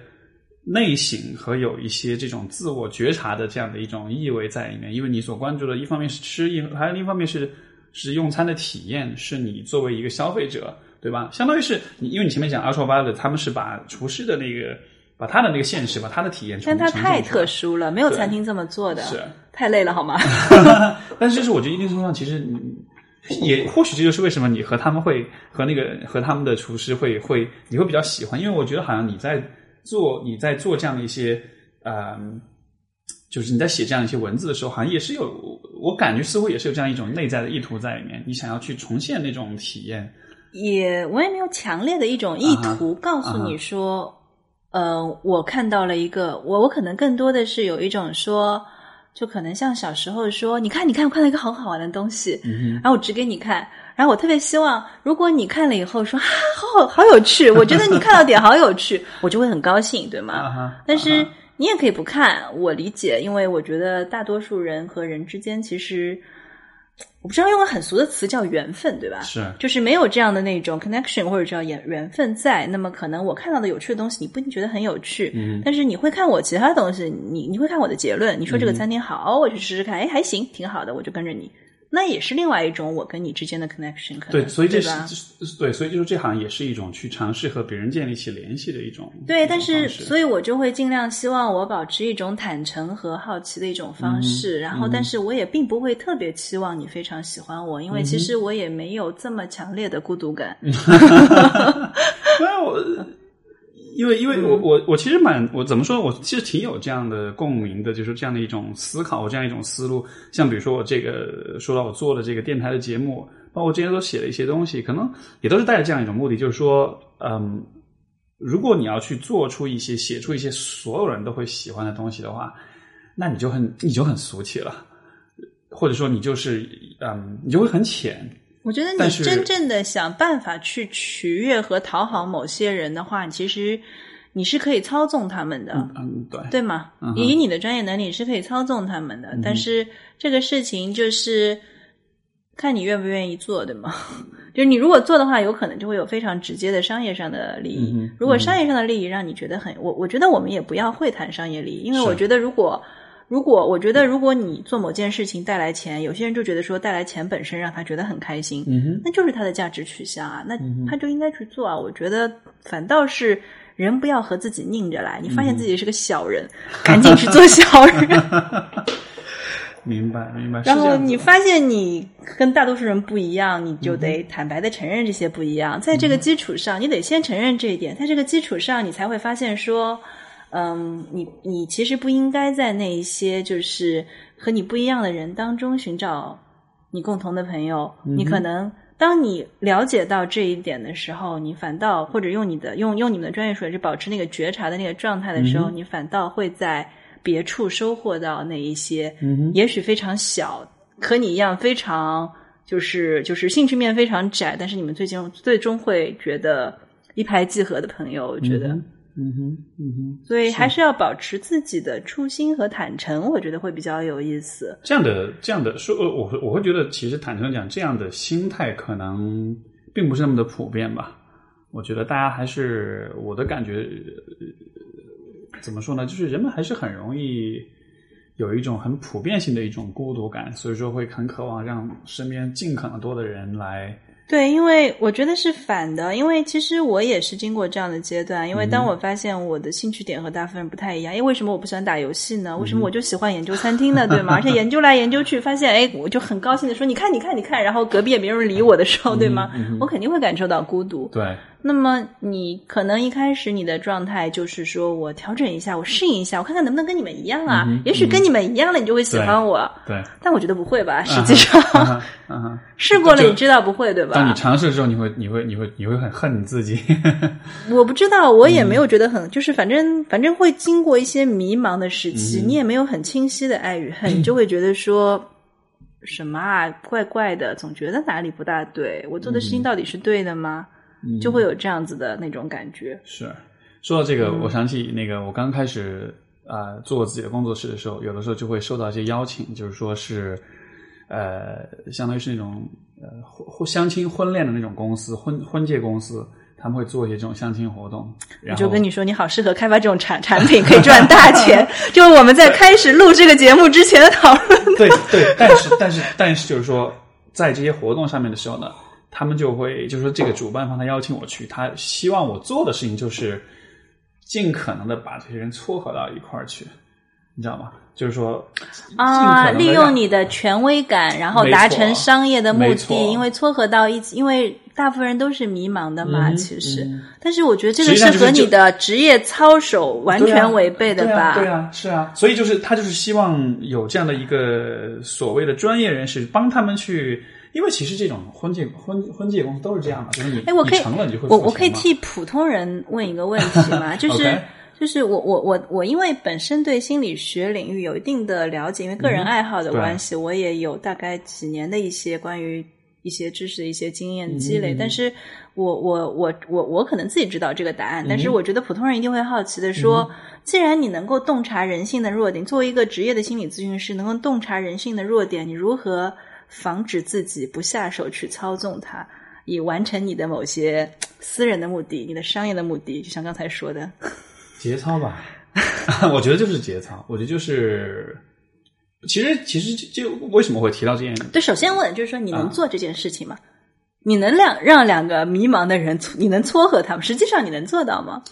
内省和有一些这种自我觉察的这样的一种意味在里面。因为你所关注的一方面是吃，一还有另一方面是是用餐的体验，是你作为一个消费者，对吧？相当于是你，因为你前面讲 Ultra Violet，他们是把厨师的那个。把他的那个现实，把他的体验，但他太特殊了，没有餐厅这么做的，是太累了，好吗？但是，就是我觉得一定程度上，其实也或许这就是为什么你和他们会和那个和他们的厨师会会你会比较喜欢，因为我觉得好像你在做你在做这样的一些呃，就是你在写这样一些文字的时候，好像也是有我感觉似乎也是有这样一种内在的意图在里面，你想要去重现那种体验，也我也没有强烈的一种意图告诉你说。呃，我看到了一个，我我可能更多的是有一种说，就可能像小时候说，你看，你看，我看到一个很好玩的东西，然后我指给你看，然后我特别希望，如果你看了以后说，啊，好好好有趣，我觉得你看到点好有趣，我就会很高兴，对吗？但是你也可以不看，我理解，因为我觉得大多数人和人之间其实。我不知道用个很俗的词叫缘分，对吧？是，就是没有这样的那种 connection 或者叫缘缘分在，那么可能我看到的有趣的东西，你不一定觉得很有趣，嗯，但是你会看我其他的东西，你你会看我的结论，你说这个餐厅好，我去试试看，哎，还行，挺好的，我就跟着你。那也是另外一种我跟你之间的 connection，对，所以这是对，所以就是这好像也是一种去尝试和别人建立起联系的一种。对，但是所以，我就会尽量希望我保持一种坦诚和好奇的一种方式。然后，但是我也并不会特别期望你非常喜欢我，因为其实我也没有这么强烈的孤独感。没有。因为，因为我我我其实蛮我怎么说？我其实挺有这样的共鸣的，就是这样的一种思考，这样一种思路。像比如说我这个说到我做的这个电台的节目，包括之前都写的一些东西，可能也都是带着这样一种目的，就是说，嗯，如果你要去做出一些写出一些所有人都会喜欢的东西的话，那你就很你就很俗气了，或者说你就是嗯，你就会很浅。我觉得你真正的想办法去取悦和讨好某些人的话，其实你是可以操纵他们的，嗯，对，对吗？以你的专业能力是可以操纵他们的，但是这个事情就是看你愿不愿意做，对吗？就是你如果做的话，有可能就会有非常直接的商业上的利益。如果商业上的利益让你觉得很，我我觉得我们也不要会谈商业利益，因为我觉得如果。如果我觉得，如果你做某件事情带来钱，有些人就觉得说带来钱本身让他觉得很开心，那就是他的价值取向啊，那他就应该去做啊。我觉得反倒是人不要和自己拧着来，你发现自己是个小人，赶紧去做小人。明白，明白。然后你发现你跟大多数人不一样，你就得坦白的承认这些不一样。在这个基础上，你得先承认这一点，在这个基础上，你才会发现说。嗯，你你其实不应该在那一些就是和你不一样的人当中寻找你共同的朋友。你可能当你了解到这一点的时候，你反倒或者用你的用用你们的专业术语是保持那个觉察的那个状态的时候，你反倒会在别处收获到那一些，也许非常小，和你一样非常就是就是兴趣面非常窄，但是你们最近最终会觉得一拍即合的朋友，我觉得。嗯哼，嗯哼，所以还是要保持自己的初心和坦诚，我觉得会比较有意思。这样的，这样的说，我我会觉得，其实坦诚讲，这样的心态可能并不是那么的普遍吧。我觉得大家还是我的感觉，怎么说呢？就是人们还是很容易有一种很普遍性的一种孤独感，所以说会很渴望让身边尽可能多的人来。对，因为我觉得是反的，因为其实我也是经过这样的阶段。因为当我发现我的兴趣点和大部分人不太一样，因为为什么我不喜欢打游戏呢？为什么我就喜欢研究餐厅呢？对吗？而且研究来研究去，发现哎，我就很高兴的说：“你看，你看，你看。”然后隔壁也没人理我的时候，对吗？我肯定会感受到孤独。对。那么你可能一开始你的状态就是说我调整一下，我适应一下，我看看能不能跟你们一样啊？也许跟你们一样了，你就会喜欢我。对，但我觉得不会吧？实际上，试过了，你知道不会对吧？当你尝试之后，你会，你会，你会，你会很恨你自己。我不知道，我也没有觉得很，就是反正反正会经过一些迷茫的时期，你也没有很清晰的爱与恨，你就会觉得说什么啊，怪怪的，总觉得哪里不大对，我做的事情到底是对的吗？就会有这样子的那种感觉。是说到这个，我想起那个我刚开始啊做自己的工作室的时候，有的时候就会收到一些邀请，就是说是呃，相当于是那种呃婚相亲婚恋的那种公司，婚婚介公司，他们会做一些这种相亲活动。我就跟你说，你好适合开发这种产产品，可以赚大 钱。就是我们在开始录这个节目之前的讨论。对对，但是但是但是，就是说在这些活动上面的时候呢。他们就会，就是说，这个主办方他邀请我去，他希望我做的事情就是尽可能的把这些人撮合到一块儿去，你知道吗？就是说啊，利用你的权威感，然后达成商业的目的。因为撮合到一起，因为大部分人都是迷茫的嘛，其实。但是我觉得这个是和你的职业操守完全违背的吧？对啊，是啊。所以就是他就是希望有这样的一个所谓的专业人士帮他们去。因为其实这种婚介婚婚介公司都是这样的，就是你你成了你就会我我可以替普通人问一个问题吗？就是就是我我我我因为本身对心理学领域有一定的了解，因为个人爱好的关系，我也有大概几年的一些关于一些知识的一些经验积累。但是我我我我我可能自己知道这个答案，但是我觉得普通人一定会好奇的说，既然你能够洞察人性的弱点，作为一个职业的心理咨询师，能够洞察人性的弱点，你如何防止自己不下手去操纵它，以完成你的某些私人的目的、你的商业的目的？就像刚才说的，节操吧。我觉得就是节操，我觉得就是，其实其实就为什么会提到这件事？对，首先问就是说，你能做这件事情吗？你能两让两个迷茫的人，你能撮合他们？实际上你能做到吗？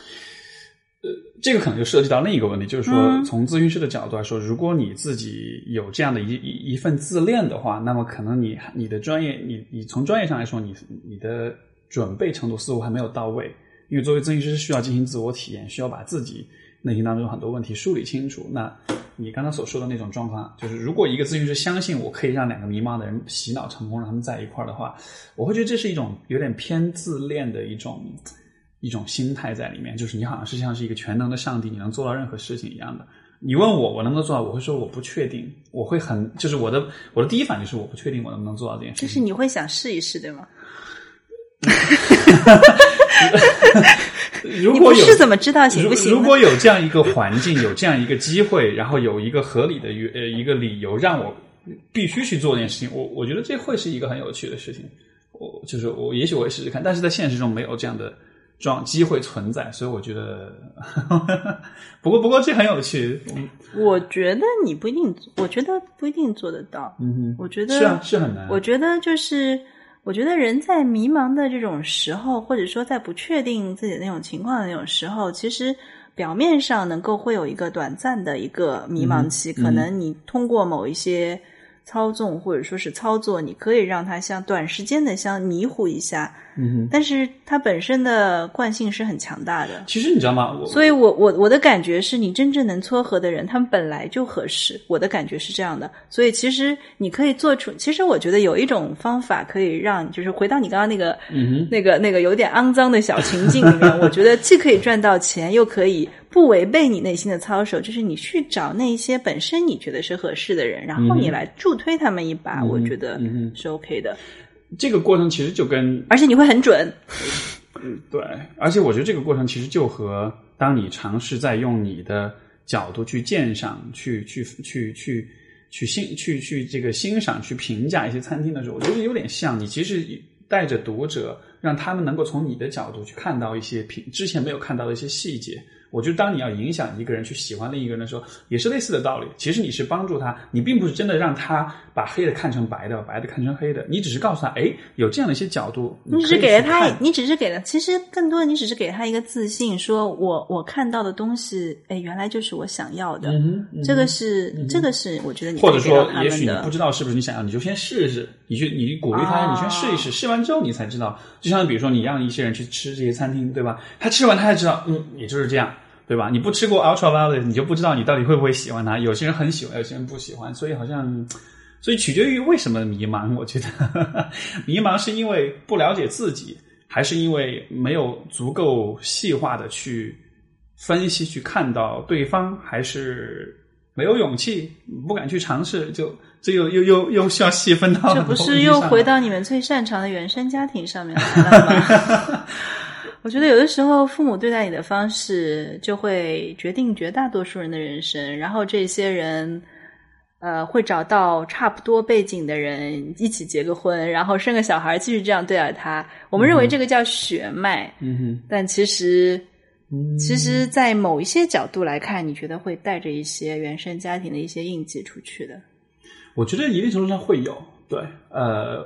呃，这个可能就涉及到另一个问题，就是说，从咨询师的角度来说，如果你自己有这样的一一一份自恋的话，那么可能你你的专业，你你从专业上来说，你你的准备程度似乎还没有到位，因为作为咨询师需要进行自我体验，需要把自己。内心当中很多问题梳理清楚。那你刚刚所说的那种状况，就是如果一个咨询师相信我可以让两个迷茫的人洗脑成功，让他们在一块儿的话，我会觉得这是一种有点偏自恋的一种一种心态在里面。就是你好像是像是一个全能的上帝，你能做到任何事情一样的。你问我我能不能做到，我会说我不确定。我会很就是我的我的第一反应是我不确定我能不能做到这件事。就是你会想试一试，对吗？如果有是怎么知道行不行？如果有这样一个环境，有这样一个机会，然后有一个合理的呃一个理由让我必须去做这件事情，我我觉得这会是一个很有趣的事情。我就是我，也许我会试试看，但是在现实中没有这样的状机会存在，所以我觉得，不过不过这很有趣。我觉得你不一定，我觉得不一定做得到。嗯哼，我觉得是啊，是很难。我觉得就是。我觉得人在迷茫的这种时候，或者说在不确定自己的那种情况的那种时候，其实表面上能够会有一个短暂的一个迷茫期，可能你通过某一些。操纵或者说是操作，你可以让它像短时间的像迷糊一下，嗯，但是它本身的惯性是很强大的。其实你知道吗？我所以我我我的感觉是你真正能撮合的人，他们本来就合适。我的感觉是这样的。所以其实你可以做出，其实我觉得有一种方法可以让，就是回到你刚刚那个，嗯那个那个有点肮脏的小情境里面，我觉得既可以赚到钱，又可以。不违背你内心的操守，就是你去找那些本身你觉得是合适的人，然后你来助推他们一把，我觉得是 OK 的。这个过程其实就跟，而且你会很准。嗯，对，而且我觉得这个过程其实就和当你尝试在用你的角度去鉴赏、去去去去去欣、去去这个欣赏、去评价一些餐厅的时候，我觉得有点像。你其实带着读者，让他们能够从你的角度去看到一些平之前没有看到的一些细节。我觉得，当你要影响一个人去喜欢另一个人的时候，也是类似的道理。其实你是帮助他，你并不是真的让他把黑的看成白的，白的看成黑的。你只是告诉他，哎，有这样的一些角度。你只是给了他，你只是给了，其实更多的你只是给他一个自信，说我我看到的东西，哎，原来就是我想要的。这个是这个是我觉得你或者说，也许你不知道是不是你想要，你就先试试。你去你鼓励他，你先试一试，试完之后你才知道。就像比如说，你让一些人去吃这些餐厅，对吧？他吃完他才知道，嗯，也就是这样。对吧？你不吃过 Ultra Violet，你就不知道你到底会不会喜欢它。有些人很喜欢，有些人不喜欢，所以好像，所以取决于为什么迷茫。我觉得 迷茫是因为不了解自己，还是因为没有足够细化的去分析、去看到对方，还是没有勇气、不敢去尝试？就这又又又又需要细分到这不是又回到你们最擅长的原生家庭上面来了吗？我觉得有的时候，父母对待你的方式就会决定绝大多数人的人生。然后这些人，呃，会找到差不多背景的人一起结个婚，然后生个小孩，继续这样对待他。我们认为这个叫血脉，嗯哼。但其实，其实，在某一些角度来看，你觉得会带着一些原生家庭的一些印记出去的。我觉得一定程度上会有，对，呃。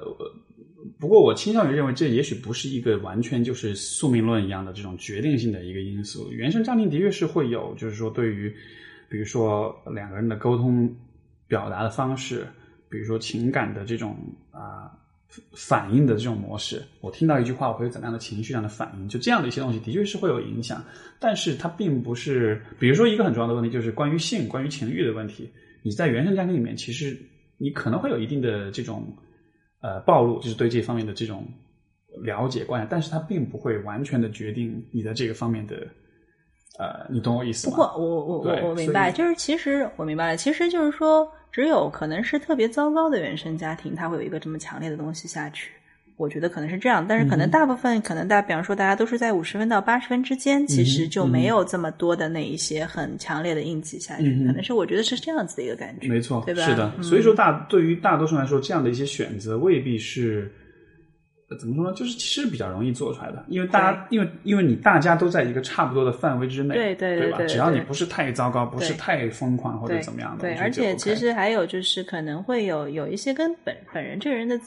不过，我倾向于认为，这也许不是一个完全就是宿命论一样的这种决定性的一个因素。原生家庭的确是会有，就是说，对于比如说两个人的沟通表达的方式，比如说情感的这种啊反应的这种模式，我听到一句话，我会有怎样的情绪上的反应，就这样的一些东西，的确是会有影响。但是它并不是，比如说一个很重要的问题，就是关于性、关于情欲的问题。你在原生家庭里面，其实你可能会有一定的这种。呃，暴露就是对这方面的这种了解观，但是它并不会完全的决定你的这个方面的，呃，你懂我意思吗？不过我我我我明白，就是其实我明白了，其实就是说，只有可能是特别糟糕的原生家庭，他会有一个这么强烈的东西下去。我觉得可能是这样，但是可能大部分可能大，比方说大家都是在五十分到八十分之间，其实就没有这么多的那一些很强烈的印记下去。可能是我觉得是这样子的一个感觉，没错，对吧？是的，所以说大对于大多数人来说，这样的一些选择未必是。怎么说呢？就是其实比较容易做出来的，因为大家，因为因为你大家都在一个差不多的范围之内，对对对吧？对，只要你不是太糟糕，不是太疯狂或者怎么样的，对。而且其实还有就是可能会有有一些跟本本人这个人的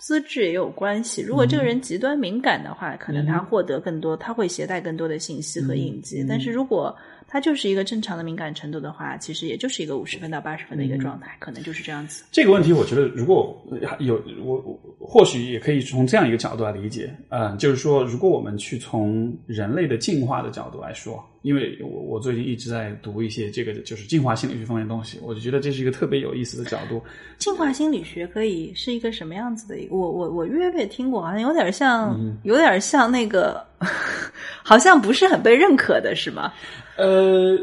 资质也有关系。如果这个人极端敏感的话，可能他获得更多，他会携带更多的信息和印记。但是如果它就是一个正常的敏感程度的话，其实也就是一个五十分到八十分的一个状态，可能就是这样子。这个问题，我觉得如果有我，或许也可以从这样一个角度来理解，嗯，就是说，如果我们去从人类的进化的角度来说，因为我我最近一直在读一些这个就是进化心理学方面的东西，我就觉得这是一个特别有意思的角度。进化心理学可以是一个什么样子的？一个？我我我略略听过，好像有点像，有点像那个，好像不是很被认可的，是吗？呃，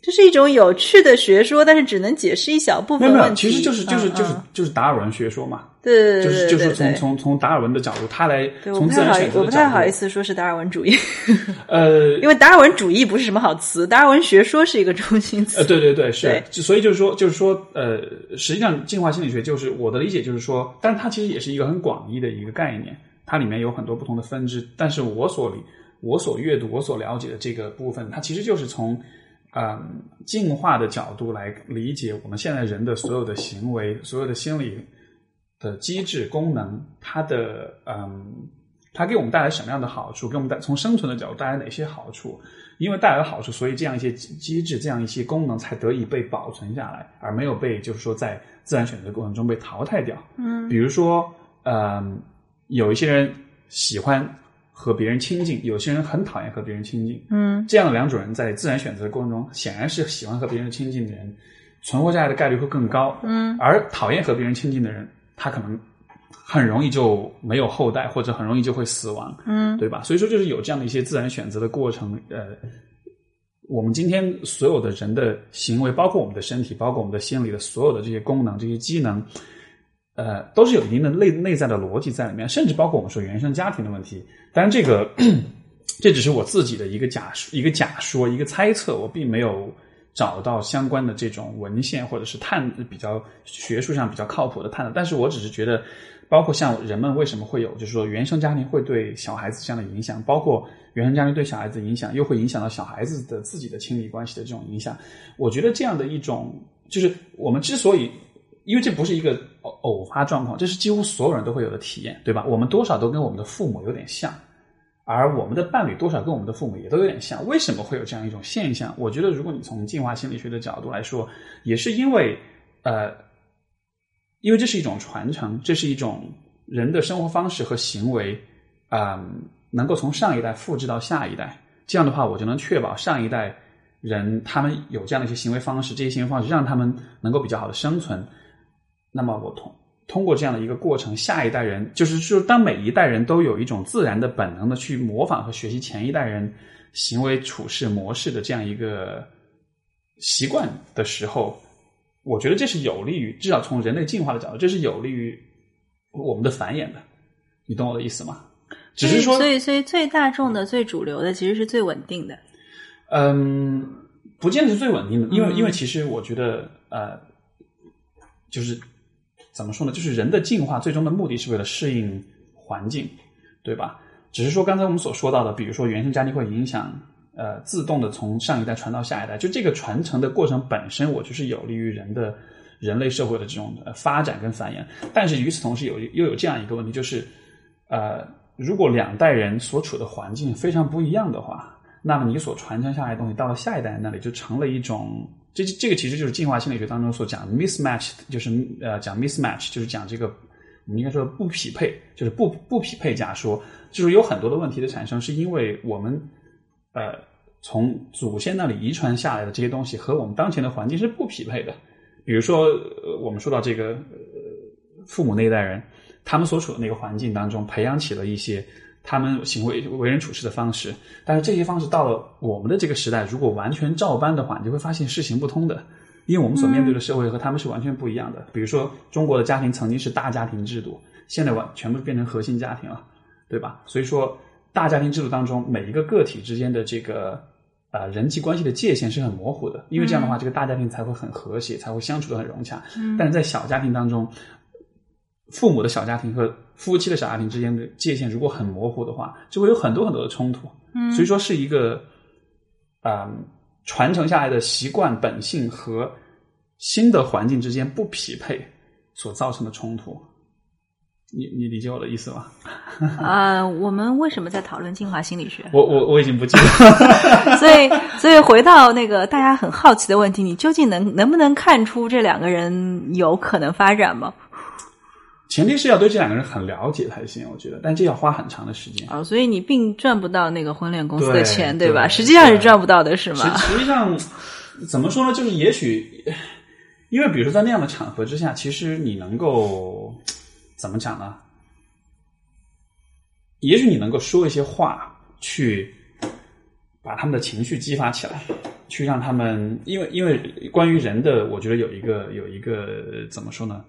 这是一种有趣的学说，但是只能解释一小部分问题。其实就是就是就是就是达尔文学说嘛。对对对，就是就是从从从达尔文的角度，他来从自然选择我不太好意思说是达尔文主义。呃，因为达尔文主义不是什么好词，达尔文学说是一个中心词。呃，对对对，是。所以就是说，就是说，呃，实际上进化心理学就是我的理解，就是说，但是它其实也是一个很广义的一个概念，它里面有很多不同的分支。但是我所理。我所阅读、我所了解的这个部分，它其实就是从，嗯，进化的角度来理解我们现在人的所有的行为、所有的心理的机制、功能，它的，嗯，它给我们带来什么样的好处？给我们带从生存的角度带来哪些好处？因为带来了好处，所以这样一些机制、这样一些功能才得以被保存下来，而没有被就是说在自然选择过程中被淘汰掉。嗯，比如说，嗯，有一些人喜欢。和别人亲近，有些人很讨厌和别人亲近。嗯，这样的两种人在自然选择的过程中，显然是喜欢和别人亲近的人存活下来的概率会更高。嗯，而讨厌和别人亲近的人，他可能很容易就没有后代，或者很容易就会死亡。嗯，对吧？所以说，就是有这样的一些自然选择的过程。呃，我们今天所有的人的行为，包括我们的身体，包括我们的心理的所有的这些功能、这些机能。呃，都是有一定的内内在的逻辑在里面，甚至包括我们说原生家庭的问题。当然，这个这只是我自己的一个假，一个假说，一个猜测，我并没有找到相关的这种文献或者是探比较学术上比较靠谱的探讨。但是我只是觉得，包括像人们为什么会有，就是说原生家庭会对小孩子这样的影响，包括原生家庭对小孩子的影响，又会影响到小孩子的自己的亲密关系的这种影响。我觉得这样的一种，就是我们之所以。因为这不是一个偶偶发状况，这是几乎所有人都会有的体验，对吧？我们多少都跟我们的父母有点像，而我们的伴侣多少跟我们的父母也都有点像。为什么会有这样一种现象？我觉得，如果你从进化心理学的角度来说，也是因为，呃，因为这是一种传承，这是一种人的生活方式和行为，啊，能够从上一代复制到下一代。这样的话，我就能确保上一代人他们有这样的一些行为方式，这些行为方式让他们能够比较好的生存。那么我通通过这样的一个过程，下一代人就是说，当每一代人都有一种自然的本能的去模仿和学习前一代人行为处事模式的这样一个习惯的时候，我觉得这是有利于至少从人类进化的角度，这是有利于我们的繁衍的。你懂我的意思吗？只是说，所以所以最大众的、最主流的其实是最稳定的。嗯，不见得是最稳定的，因为因为其实我觉得呃，就是。怎么说呢？就是人的进化最终的目的是为了适应环境，对吧？只是说刚才我们所说到的，比如说原生家庭会影响，呃，自动的从上一代传到下一代，就这个传承的过程本身，我就是有利于人的人类社会的这种发展跟繁衍。但是与此同时，有又有这样一个问题，就是呃，如果两代人所处的环境非常不一样的话，那么你所传承下来的东西到了下一代那里，就成了一种。这这个其实就是进化心理学当中所讲 mismatch，就是呃讲 mismatch，就是讲这个我们应该说不匹配，就是不不匹配假说，就是有很多的问题的产生，是因为我们呃从祖先那里遗传下来的这些东西和我们当前的环境是不匹配的。比如说，呃我们说到这个呃父母那一代人，他们所处的那个环境当中，培养起了一些。他们行为为人处事的方式，但是这些方式到了我们的这个时代，如果完全照搬的话，你就会发现是行不通的，因为我们所面对的社会和他们是完全不一样的。比如说，中国的家庭曾经是大家庭制度，现在完全部变成核心家庭了，对吧？所以说，大家庭制度当中每一个个体之间的这个呃人际关系的界限是很模糊的，因为这样的话，这个大家庭才会很和谐，才会相处的很融洽。但是在小家庭当中，父母的小家庭和夫妻的小家庭之间的界限如果很模糊的话，就会有很多很多的冲突。嗯所以说是一个啊。传承下来的习惯、本性和新的环境之间不匹配所造成的冲突，你你理解我的意思吗？啊，我们为什么在讨论进化心理学？我我我已经不记得。所以所以回到那个大家很好奇的问题，你究竟能能不能看出这两个人有可能发展吗？前提是要对这两个人很了解才行，我觉得，但这要花很长的时间啊。所以你并赚不到那个婚恋公司的钱，对吧？实际上是赚不到的，是吗？实际上怎么说呢？就是也许，因为比如说在那样的场合之下，其实你能够怎么讲呢？也许你能够说一些话，去把他们的情绪激发起来，去让他们，因为因为关于人的，我觉得有一个有一个怎么说呢？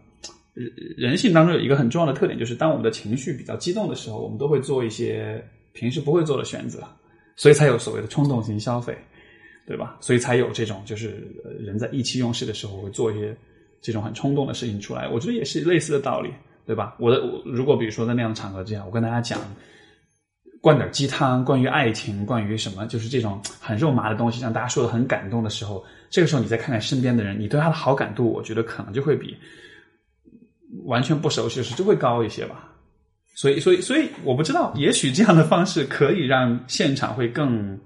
人人性当中有一个很重要的特点，就是当我们的情绪比较激动的时候，我们都会做一些平时不会做的选择，所以才有所谓的冲动型消费，对吧？所以才有这种就是人在意气用事的时候会做一些这种很冲动的事情出来。我觉得也是类似的道理，对吧？我的如果比如说在那样的场合之下，我跟大家讲灌点鸡汤，关于爱情，关于什么，就是这种很肉麻的东西，让大家说的很感动的时候，这个时候你再看看身边的人，你对他的好感度，我觉得可能就会比。完全不熟悉的时就会高一些吧，所以，所以，所以，我不知道，也许这样的方式可以让现场会更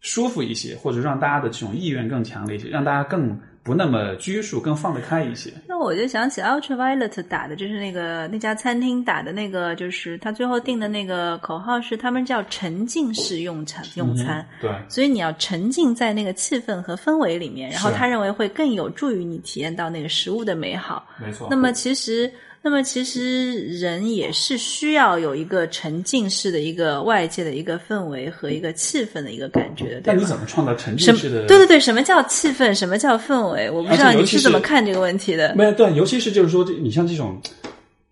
舒服一些，或者让大家的这种意愿更强烈一些，让大家更不那么拘束，更放得开一些。那我就想起 Ultraviolet 打的就是那个那家餐厅打的那个，就是他最后定的那个口号是他们叫沉浸式用餐用餐，对，所以你要沉浸在那个气氛和氛围里面，然后他认为会更有助于你体验到那个食物的美好。没错。那么其实。那么其实人也是需要有一个沉浸式的一个外界的一个氛围和一个气氛的一个感觉的。但你怎么创造沉浸式的？对对对，什么叫气氛？什么叫氛围？我不知道你是怎么看这个问题的。没有对，尤其是就是说，你像这种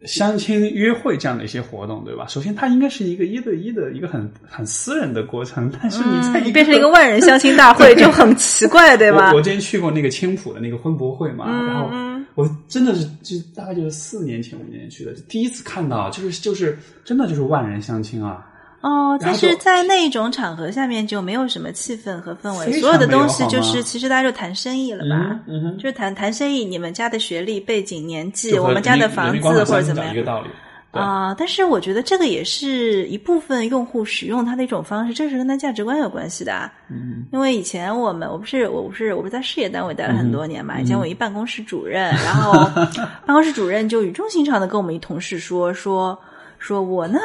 相亲约会这样的一些活动，对吧？首先，它应该是一个一对一的一个很很私人的过程，但是你在变成一个万人相亲大会就很奇怪，对吧？我之前去过那个青浦的那个婚博会嘛，然后。我真的是就大概就是四年前五年前去的，第一次看到，就是就是真的就是万人相亲啊！哦，但是在那种场合下面就没有什么气氛和氛围，所有的东西就是其实大家就谈生意了吧？嗯哼，就是谈谈生意，你们家的学历、背景、年纪，我们家的房子或者怎么样？一个道理。啊，但是我觉得这个也是一部分用户使用它的一种方式，这是跟他价值观有关系的。嗯，因为以前我们我不是我不是我不是在事业单位待了很多年嘛，以前我一办公室主任，然后办公室主任就语重心长的跟我们一同事说说说我呢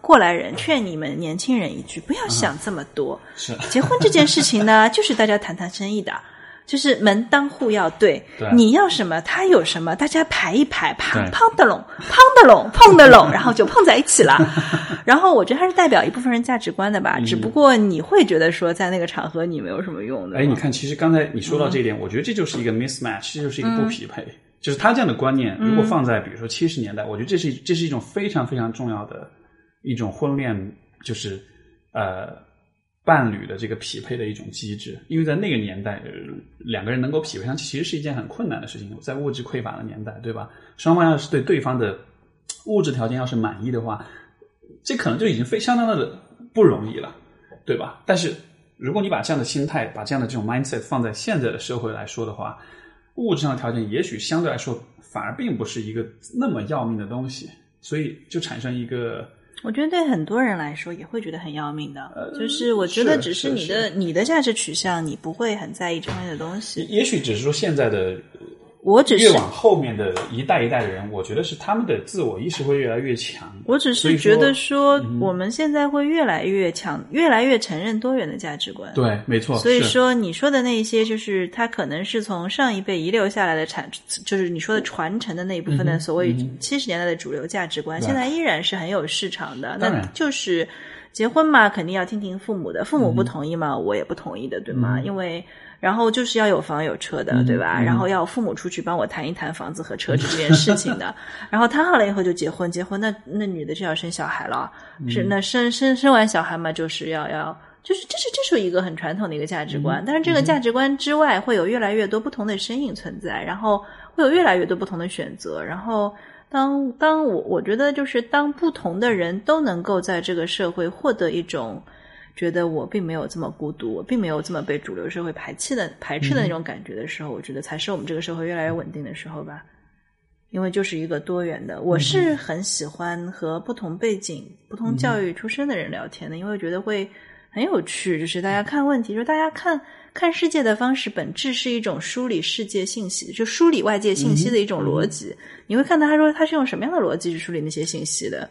过来人，劝你们年轻人一句，不要想这么多，是。结婚这件事情呢，就是大家谈谈生意的。就是门当户要对，你要什么他有什么，大家排一排，啪碰得拢，碰得拢，碰得拢，然后就碰在一起了。然后我觉得它是代表一部分人价值观的吧，只不过你会觉得说在那个场合你没有什么用的。哎，你看，其实刚才你说到这一点，我觉得这就是一个 mismatch，这就是一个不匹配。就是他这样的观念，如果放在比如说七十年代，我觉得这是这是一种非常非常重要的一种婚恋，就是呃。伴侣的这个匹配的一种机制，因为在那个年代，两个人能够匹配上，其实是一件很困难的事情。在物质匮乏的年代，对吧？双方要是对对方的物质条件要是满意的话，这可能就已经非相当的不容易了，对吧？但是如果你把这样的心态，把这样的这种 mindset 放在现在的社会来说的话，物质上的条件也许相对来说反而并不是一个那么要命的东西，所以就产生一个。我觉得对很多人来说也会觉得很要命的，就是我觉得只是你的你的价值取向，你不会很在意这方面的东西。也许只是说现在的。我只是越往后面的一代一代的人，我觉得是他们的自我意识会越来越强。我只是觉得说，我们现在会越来越强，越来越承认多元的价值观。对，没错。所以说，你说的那些，就是他可能是从上一辈遗留下来的产，就是你说的传承的那一部分的所谓七十年代的主流价值观，现在依然是很有市场的。那就是。结婚嘛，肯定要听听父母的，父母不同意嘛，我也不同意的，对吗？因为然后就是要有房有车的，对吧？然后要父母出去帮我谈一谈房子和车子这件事情的，然后谈好了以后就结婚，结婚那那女的就要生小孩了，是那生生生完小孩嘛，就是要要。就是这是这是一个很传统的一个价值观，但是这个价值观之外会有越来越多不同的身影存在，然后会有越来越多不同的选择，然后当当我我觉得就是当不同的人都能够在这个社会获得一种觉得我并没有这么孤独，我并没有这么被主流社会排斥的排斥的那种感觉的时候，我觉得才是我们这个社会越来越稳定的时候吧。因为就是一个多元的，我是很喜欢和不同背景、不同教育出身的人聊天的，因为觉得会。很有趣，就是大家看问题，就是大家看看世界的方式，本质是一种梳理世界信息，就梳理外界信息的一种逻辑。你会看到他说他是用什么样的逻辑去梳理那些信息的，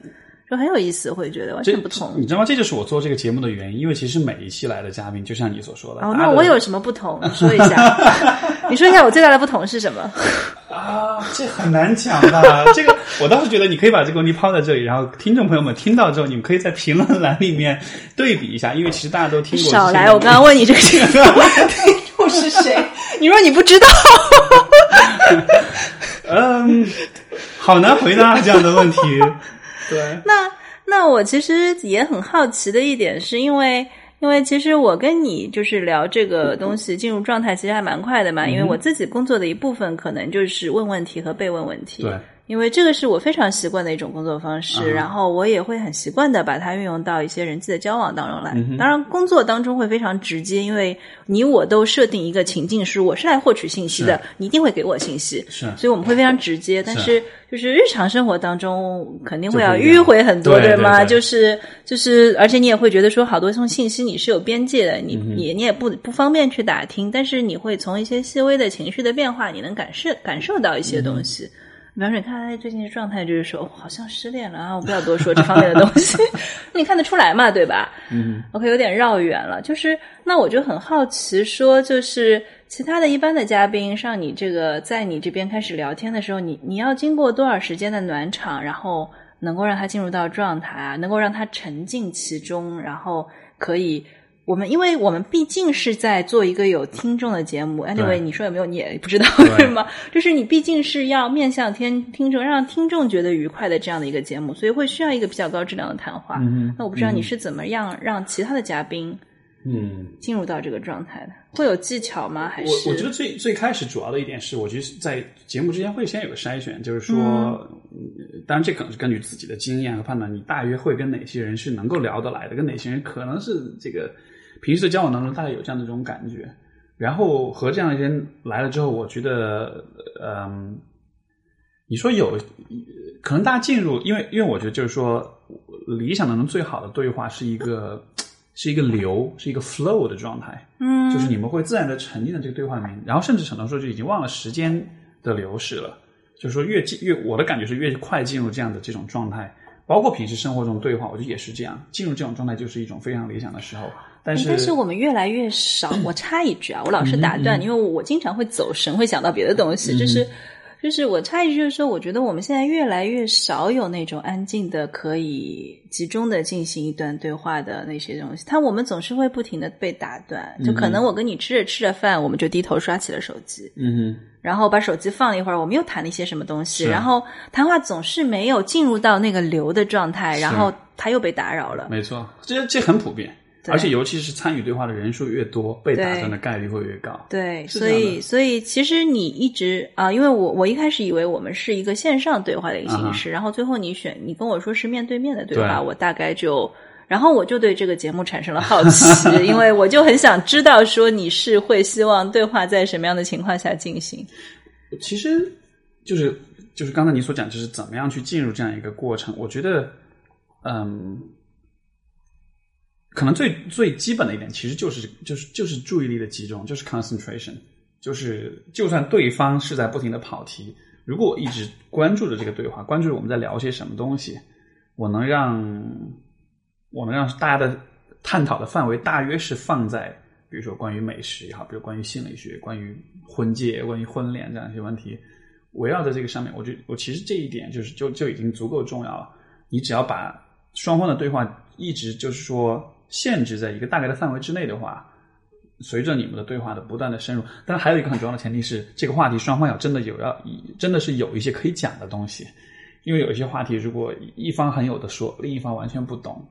就很有意思，会觉得完全不同。你知道吗？这就是我做这个节目的原因，因为其实每一期来的嘉宾，就像你所说的，哦，那我有什么不同？你 说一下，你说一下我最大的不同是什么？啊，这很难讲的。这个我倒是觉得你可以把这个问题抛在这里，然后听众朋友们听到之后，你们可以在评论栏里面对比一下，因为其实大家都听过。少来，我刚刚问你这个 听众是谁？你说你不知道？嗯，好难回答这样的问题。对，那那我其实也很好奇的一点，是因为。因为其实我跟你就是聊这个东西，进入状态其实还蛮快的嘛。因为我自己工作的一部分可能就是问问题和被问问题。对。因为这个是我非常习惯的一种工作方式，然后我也会很习惯的把它运用到一些人际的交往当中来。当然，工作当中会非常直接，因为你我都设定一个情境是我是来获取信息的，你一定会给我信息，是，所以我们会非常直接。但是，就是日常生活当中肯定会要迂回很多，对吗？就是就是，而且你也会觉得说，好多种信息你是有边界的，你你你也不不方便去打听，但是你会从一些细微的情绪的变化，你能感受感受到一些东西。比方说，你看他最近的状态，就是说，好像失恋了啊！我不要多说这方面的东西，你看得出来嘛，对吧？嗯，OK，有点绕远了。就是那我就很好奇，说就是其他的一般的嘉宾上你这个，在你这边开始聊天的时候，你你要经过多少时间的暖场，然后能够让他进入到状态啊，能够让他沉浸其中，然后可以。我们，因为我们毕竟是在做一个有听众的节目，anyway，你说有没有你也不知道是吗？就是你毕竟是要面向天听众，让听众觉得愉快的这样的一个节目，所以会需要一个比较高质量的谈话。嗯那我不知道你是怎么样让其他的嘉宾，嗯，进入到这个状态的？会有技巧吗？还是我我觉得最最开始主要的一点是，我觉得在节目之前会先有个筛选，就是说，当然这可能是根据自己的经验和判断，你大约会跟哪些人是能够聊得来的，跟哪些人可能是这个。平时的交往当中，大概有这样的一种感觉，然后和这样一些人来了之后，我觉得，嗯，你说有可能大家进入，因为因为我觉得就是说，理想当中最好的对话是一个是一个流，是一个 flow 的状态，嗯，就是你们会自然的沉浸在这个对话里面，然后甚至可能说就已经忘了时间的流逝了，就是说越进越我的感觉是越快进入这样的这种状态，包括平时生活中对话，我觉得也是这样，进入这种状态就是一种非常理想的时候。但是我们越来越少。我插一句啊，我老是打断，因为我经常会走神，会想到别的东西。就是，就是我插一句，就是说，我觉得我们现在越来越少有那种安静的、可以集中的进行一段对话的那些东西。他我们总是会不停的被打断，就可能我跟你吃着吃着饭，我们就低头刷起了手机，嗯哼，然后把手机放了一会儿，我们又谈了一些什么东西，然后谈话总是没有进入到那个流的状态，然后他又被打扰了。没错，这这很普遍。而且，尤其是参与对话的人数越多，被打断的概率会越高。对，所以，所以其实你一直啊，因为我我一开始以为我们是一个线上对话的一个形式，然后最后你选你跟我说是面对面的对话，我大概就，然后我就对这个节目产生了好奇，因为我就很想知道说你是会希望对话在什么样的情况下进行。其实就是就是刚才你所讲，就是怎么样去进入这样一个过程。我觉得，嗯。可能最最基本的一点，其实就是就是就是注意力的集中，就是 concentration，就是就算对方是在不停的跑题，如果我一直关注着这个对话，关注我们在聊些什么东西，我能让我能让大家的探讨的范围大约是放在，比如说关于美食也好，比如关于心理学、关于婚介、关于婚恋这样一些问题，围绕在这个上面，我觉我其实这一点就是就就已经足够重要了。你只要把双方的对话一直就是说限制在一个大概的范围之内的话，随着你们的对话的不断的深入，当然还有一个很重要的前提是，这个话题双方要真的有要真的是有一些可以讲的东西，因为有一些话题如果一方很有的说，另一方完全不懂。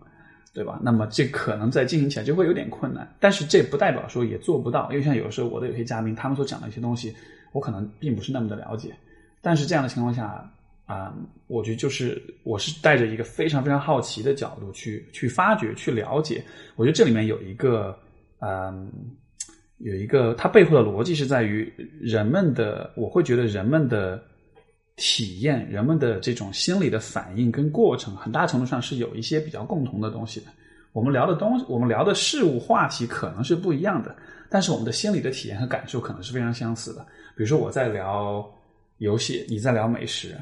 对吧？那么这可能在进行起来就会有点困难，但是这不代表说也做不到，因为像有时候我的有些嘉宾，他们所讲的一些东西，我可能并不是那么的了解。但是这样的情况下，啊，我觉得就是我是带着一个非常非常好奇的角度去去发掘、去了解。我觉得这里面有一个，嗯，有一个它背后的逻辑是在于人们的，我会觉得人们的。体验人们的这种心理的反应跟过程，很大程度上是有一些比较共同的东西的。我们聊的东西，我们聊的事物话题可能是不一样的，但是我们的心理的体验和感受可能是非常相似的。比如说我在聊游戏，你在聊美食，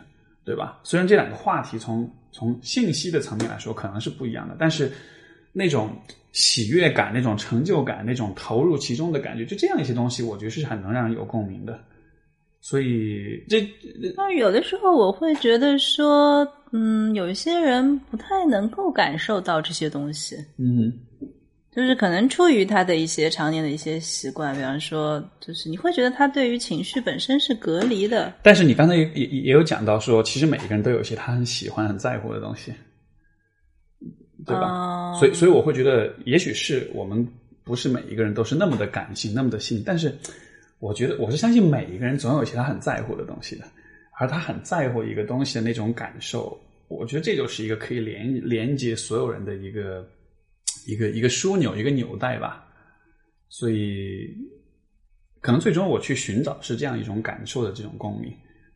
对吧？虽然这两个话题从从信息的层面来说可能是不一样的，但是那种喜悦感、那种成就感、那种投入其中的感觉，就这样一些东西，我觉得是很能让人有共鸣的。所以这那有的时候我会觉得说，嗯，有一些人不太能够感受到这些东西，嗯，就是可能出于他的一些常年的一些习惯，比方说，就是你会觉得他对于情绪本身是隔离的。但是你刚才也也也有讲到说，其实每一个人都有一些他很喜欢、很在乎的东西，对吧？所以，所以我会觉得，也许是我们不是每一个人都是那么的感性、那么的细腻，但是。我觉得我是相信每一个人总有一些他很在乎的东西的，而他很在乎一个东西的那种感受，我觉得这就是一个可以连连接所有人的一个一个一个枢纽，一个纽带吧。所以，可能最终我去寻找是这样一种感受的这种共鸣。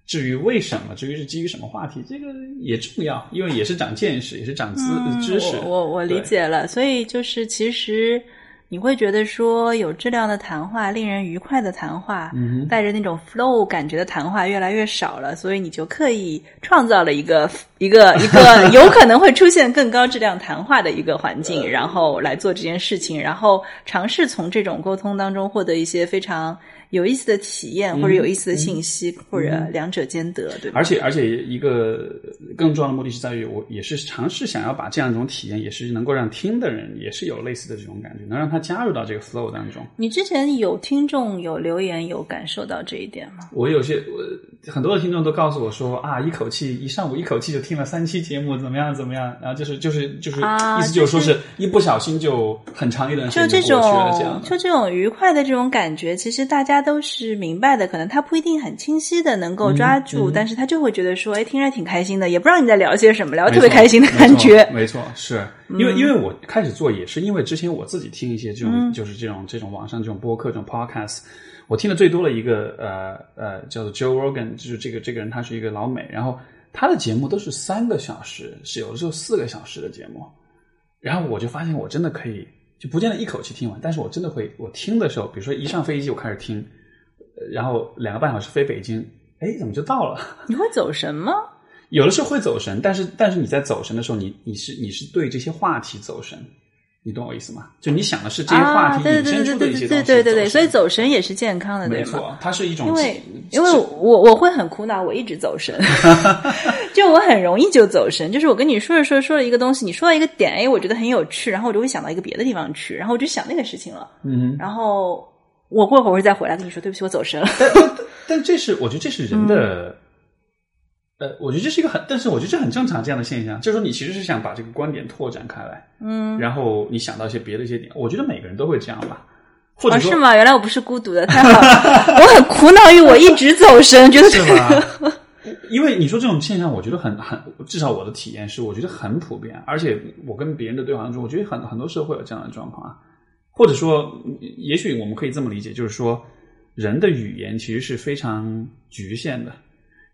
至于为什么，至于是基于什么话题，这个也重要，因为也是长见识，也是长知知识。我我理解了，所以就是其实。你会觉得说有质量的谈话、令人愉快的谈话，带着那种 flow 感觉的谈话越来越少了，所以你就刻意创造了一个一个一个 有可能会出现更高质量谈话的一个环境，然后来做这件事情，然后尝试从这种沟通当中获得一些非常。有意思的体验或者有意思的信息，或者两者兼得，对吧？而且而且一个更重要的目的是在于，我也是尝试想要把这样一种体验，也是能够让听的人也是有类似的这种感觉，能让他加入到这个 flow 当中。你之前有听众有留言有感受到这一点吗？我有些我很多的听众都告诉我说啊，一口气一上午一口气就听了三期节目，怎么样怎么样？然后就是就是就是意思就是说是一不小心就很长一段时间就这种就这种愉快的这种感觉，其实大家。都是明白的，可能他不一定很清晰的能够抓住，但是他就会觉得说，哎，听着挺开心的，也不知道你在聊些什么，聊特别开心的感觉。没错，是。因为因为我开始做也是因为之前我自己听一些这种就是这种这种网上这种播客这种 podcast，我听的最多的一个呃呃叫做 Joe Rogan，就是这个这个人他是一个老美，然后他的节目都是三个小时，是有的时候四个小时的节目，然后我就发现我真的可以就不见得一口气听完，但是我真的会我听的时候，比如说一上飞机我开始听。然后两个半小时飞北京，哎，怎么就到了？你会走神吗？有的时候会走神，但是但是你在走神的时候，你你是你是对这些话题走神，你懂我意思吗？就你想的是这些话题引申出的一些东西。对对对对，所以走神也是健康的，没错，它是一种。因为因为我我会很苦恼，我一直走神，就我很容易就走神。就是我跟你说着说着说了一个东西，你说到一个点，哎，我觉得很有趣，然后我就会想到一个别的地方去，然后我就想那个事情了。嗯，然后。我过会儿会再回来跟你说，对不起，我走神了。但但这是我觉得这是人的，呃，我觉得这是一个很，但是我觉得这很正常这样的现象，就是说你其实是想把这个观点拓展开来，嗯，然后你想到一些别的一些点，我觉得每个人都会这样吧。或者是吗？原来我不是孤独的，太好了。我很苦恼于我一直走神，觉得是吗？因为你说这种现象，我觉得很很，至少我的体验是，我觉得很普遍，而且我跟别人的对话当中，我觉得很很多时候会有这样的状况啊。或者说，也许我们可以这么理解，就是说，人的语言其实是非常局限的，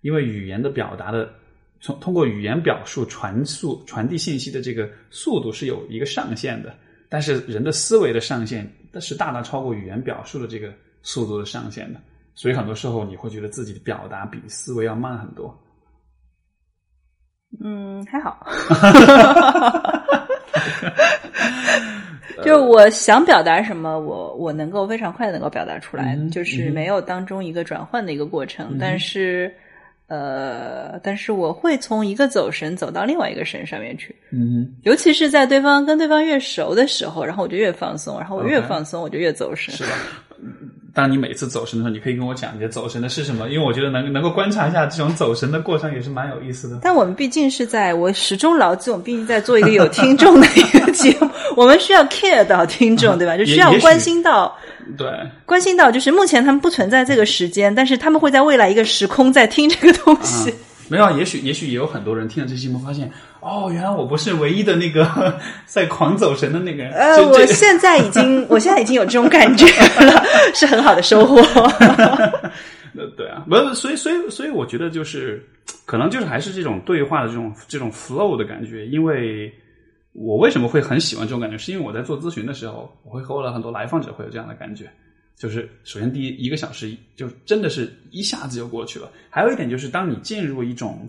因为语言的表达的，从通过语言表述传速传递信息的这个速度是有一个上限的，但是人的思维的上限，是大大超过语言表述的这个速度的上限的，所以很多时候你会觉得自己的表达比思维要慢很多。嗯，还好。就我想表达什么，我我能够非常快的能够表达出来，就是没有当中一个转换的一个过程。但是，呃，但是我会从一个走神走到另外一个神上面去，嗯尤其是在对方跟对方越熟的时候，然后我就越放松，然后我越放松我就越走神。是吧？当你每次走神的时候，你可以跟我讲你的走神的是什么，因为我觉得能能够观察一下这种走神的过程也是蛮有意思的。但我们毕竟是在我始终牢记，我们毕竟在做一个有听众的一个节目，我们需要 care 到听众，对吧？就需要关心到对，关心到，就是目前他们不存在这个时间，但是他们会在未来一个时空在听这个东西。嗯，没有啊，也许也许也有很多人听了这期节目发现，哦，原来我不是唯一的那个在狂走神的那个人。呃，我现在已经，我现在已经有这种感觉了，是很好的收获。呃，对啊，不，所以所以所以我觉得就是可能就是还是这种对话的这种这种 flow 的感觉，因为我为什么会很喜欢这种感觉，是因为我在做咨询的时候，我会和我的很多来访者会有这样的感觉，就是首先第一一个小时就真的是一下子就过去了，还有一点就是当你进入一种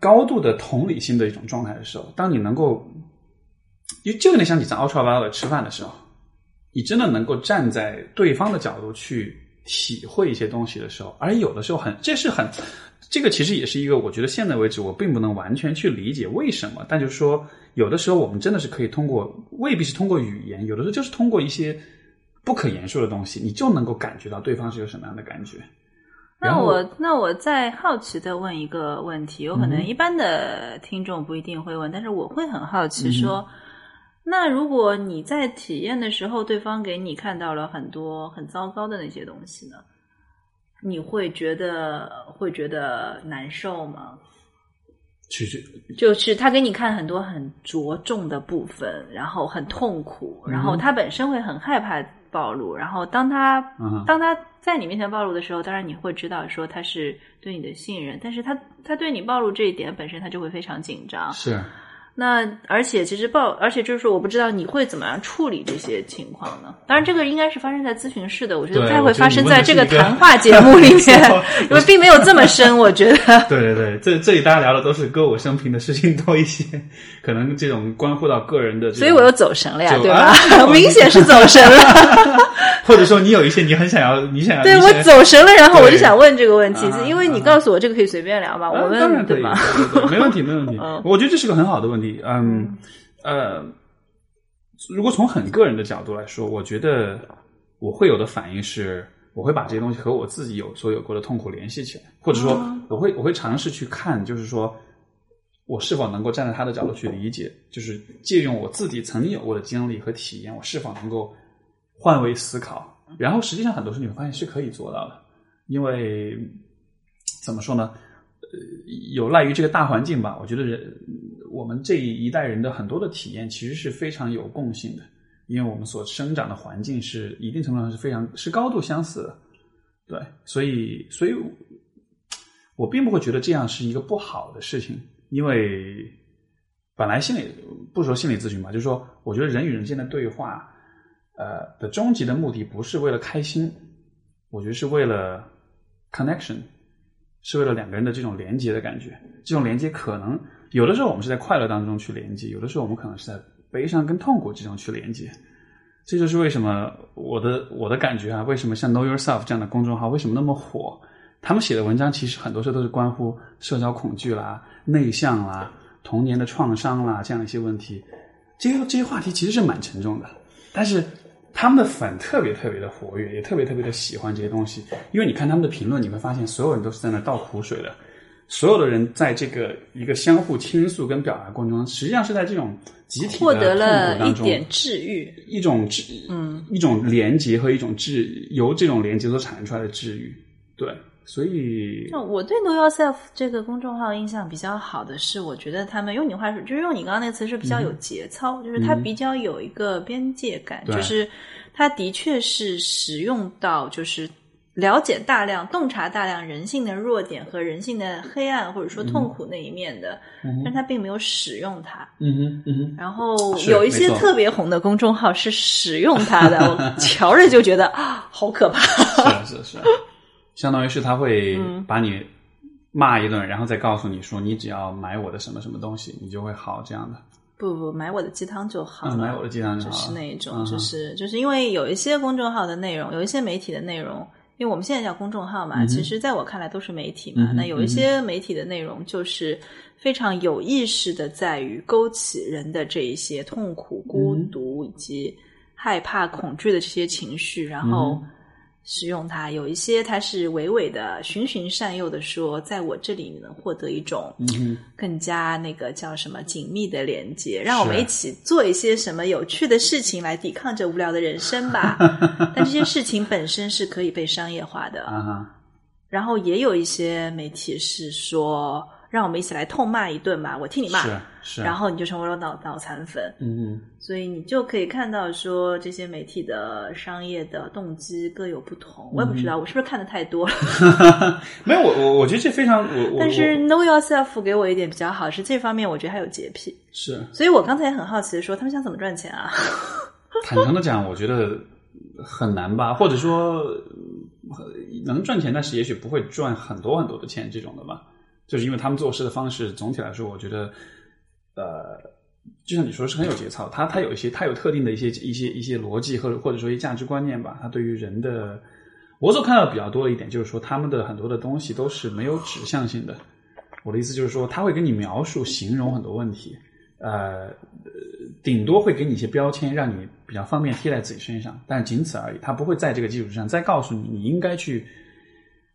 高度的同理心的一种状态的时候，当你能够，就就有点像你在 Ultra Violet 吃饭的时候，你真的能够站在对方的角度去体会一些东西的时候，而有的时候很，这是很，这个其实也是一个，我觉得现在为止我并不能完全去理解为什么，但就是说，有的时候我们真的是可以通过，未必是通过语言，有的时候就是通过一些不可言说的东西，你就能够感觉到对方是有什么样的感觉。那我那我再好奇的问一个问题，有可嗯能一般的听众不一定会问，但是我会很好嗯奇说，那如果你在体验的时候，对方给你看到了很多很糟糕的那些东西呢，你会觉得会觉得难受吗？其实就是他给你看很多很着重的部分，然后很痛苦，然后他本身会很害怕暴露，然后当他嗯当他在你面前暴露的时候，当然你会知道说他是对你的信任，但是他他对你暴露这一点本身他就会非常紧张。是那而且其实报，而且就是说，我不知道你会怎么样处理这些情况呢？当然，这个应该是发生在咨询室的，我觉得不太会发生在这个谈话节目里面，因为并没有这么深，我觉得。对对对，这这里大家聊的都是歌舞升平的事情多一些，可能这种关乎到个人的，所以我又走神了呀，对吧？啊明显是走神了。或者说你有一些你很想要，你想要，对我走神了，然后我就想问这个问题，啊是因为你告诉我这个可以随便聊吧？啊我们对吧？没问题，没问题嗯。我觉得这是个很好的问题。嗯，呃，如果从很个人的角度来说，我觉得我会有的反应是，我会把这些东西和我自己有所有过的痛苦联系起来，或者说，我会我会尝试去看，就是说。我是否能够站在他的角度去理解，就是借用我自己曾经有过的经历和体验，我是否能够换位思考？然后实际上很多时候你会发现是可以做到的，因为怎么说呢？呃，有赖于这个大环境吧，我觉得人我们这一代人的很多的体验其实是非常有共性的，因为我们所生长的环境是一定程度上是非常是高度相似的，对，所以所以我并不会觉得这样是一个不好的事情，因为本来心理不说心理咨询吧，就是说，我觉得人与人间的对话，呃的终极的目的不是为了开心，我觉得是为了 connection，是为了两个人的这种连接的感觉。这种连接可能有的时候我们是在快乐当中去连接，有的时候我们可能是在悲伤跟痛苦之中去连接。这就是为什么我的我的感觉啊，为什么像 Know Yourself 这样的公众号为什么那么火？他们写的文章其实很多时候都是关乎社交恐惧啦、内向啦、童年的创伤啦这样一些问题。这些这些话题其实是蛮沉重的，但是他们的粉特别特别的活跃，也特别特别的喜欢这些东西。因为你看他们的评论，你会发现所有人都是在那倒苦水的，所有的人在这个一个相互倾诉跟表达过程中，实际上是在这种集体的获得了一点治愈。一种治，嗯，一种连接和一种治，由这种连接所产生出来的治愈，对，所以那我对 Know Yourself 这个公众号印象比较好的是，我觉得他们用你话说，就是用你刚刚那个词是比较有节操，就是它比较有一个边界感，对就是它的确是使用到就是。了解大量、洞察大量人性的弱点和人性的黑暗，或者说痛苦那一面的，但他并没有使用它。嗯哼嗯哼，然后有一些特别红的公众号是使用它的，我 瞧着就觉得啊，好可怕。是是是，相当于是他会把你骂一顿，然后再告诉你说，你只要买我的什么什么东西，你就会好这样的。不不，买我的鸡汤就好了。嗯，买我的鸡汤就就好了。是那一种，嗯就是就是因为有一些公众号的内容，有一些媒体的内容，因为我们现在叫公众号嘛，其实在我看来都是媒体嘛。那有一些媒体的内容就是非常有意识的，在于勾起人的这一些痛苦、孤独以及害怕、恐惧的这些情绪，然后。使用它，有一些它是娓娓的、循循善诱的说，在我这里你能获得一种更加那个叫什么紧密的连接，让我们一起做一些什么有趣的事情来抵抗这无聊的人生吧。但这些事情本身是可以被商业化的。然后也有一些媒体是说。让我们一起来痛骂一顿吧，我替你骂，是是，然后你就成为了脑脑残粉，嗯嗯，所以你就可以看到说这些媒体的商业的动机各有不同。我也不知道我是不是看的太多了，没有我我我觉得这非常我但是 Know Yourself 给我一点比较好是这方面，我觉得还有洁癖，是，所以我刚才也很好奇的说他们想怎么赚钱啊？坦诚的讲，我觉得很难吧，或者说能赚钱，但是也许不会赚很多很多的钱这种的吧。就是因为他们做事的方式，总体来说，我觉得，呃，就像你说，是很有节操。他他有一些，他有特定的一些一些一些逻辑，或者或者说一些价值观念吧。他对于人的，我所看到比较多的一点，就是说他们的很多的东西都是没有指向性的。我的意思就是说，他会给你描述、形容很多问题，呃，顶多会给你一些标签，让你比较方便贴在自己身上，但仅此而已。他不会在这个基础之上再告诉你，你应该去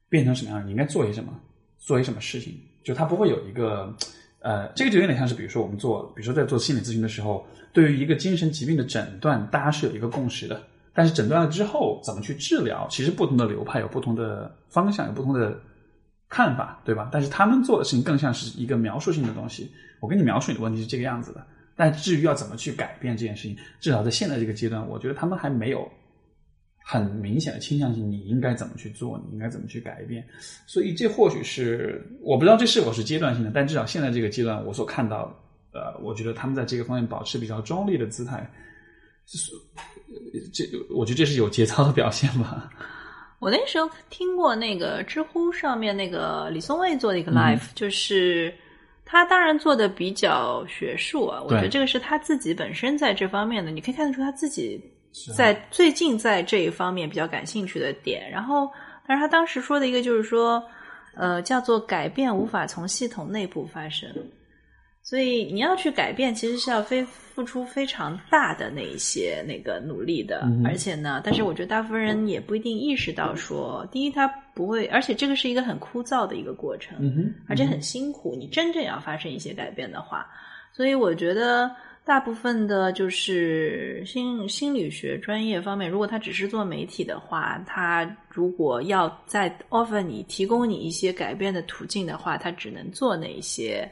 变成什么样，你应该做些什么。做一什么事情，就他不会有一个，呃，这个就有点像是，比如说我们做，比如说在做心理咨询的时候，对于一个精神疾病的诊断，大家是有一个共识的。但是诊断了之后，怎么去治疗，其实不同的流派有不同的方向，有不同的看法，对吧？但是他们做的事情更像是一个描述性的东西。我跟你描述你的问题是这个样子的，但至于要怎么去改变这件事情，至少在现在这个阶段，我觉得他们还没有。很明显的倾向性，你应该怎么去做？你应该怎么去改变？所以这或许是我不知道这是否是阶段性的，但至少现在这个阶段，我所看到，呃，我觉得他们在这个方面保持比较中立的姿态，是这我觉得这是有节操的表现吧。我那时候听过那个知乎上面那个李松蔚做的一个 live，就是他当然做的比较学术啊，我觉得这个是他自己本身在这方面的，你可以看得出他自己。在最近在这一方面比较感兴趣的点，然后，但是他当时说的一个就是说，呃，叫做改变无法从系统内部发生，所以你要去改变，其实是要非付出非常大的那一些那个努力的，而且呢，但是我觉得大部分人也不一定意识到说，第一他不会，而且这个是一个很枯燥的一个过程，而且很辛苦，你真正要发生一些改变的话，所以我觉得。大部分的，就是心心理学专业方面，如果他只是做媒体的话，他如果要在 offer 你提供你一些改变的途径的话，他只能做那些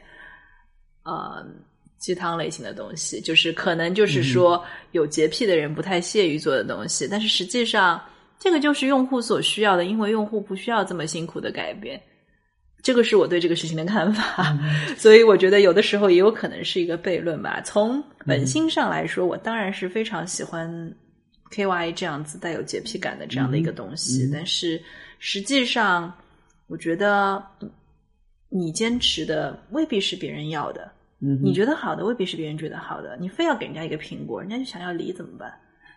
呃鸡汤类型的东西，就是可能就是说有洁癖的人不太屑于做的东西。但是实际上，这个就是用户所需要的，因为用户不需要这么辛苦的改变。这个是我对这个事情的看法，所以我觉得有的时候也有可能是一个悖论吧。从本心上来说，我当然是非常喜欢 K Y 这样子带有洁癖感的这样的一个东西，但是实际上，我觉得你坚持的未必是别人要的，你觉得好的未必是别人觉得好的，你非要给人家一个苹果，人家就想要梨怎么办？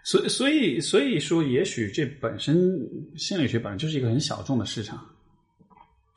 所以，所以，所以说，也许这本身心理学本身就是一个很小众的市场。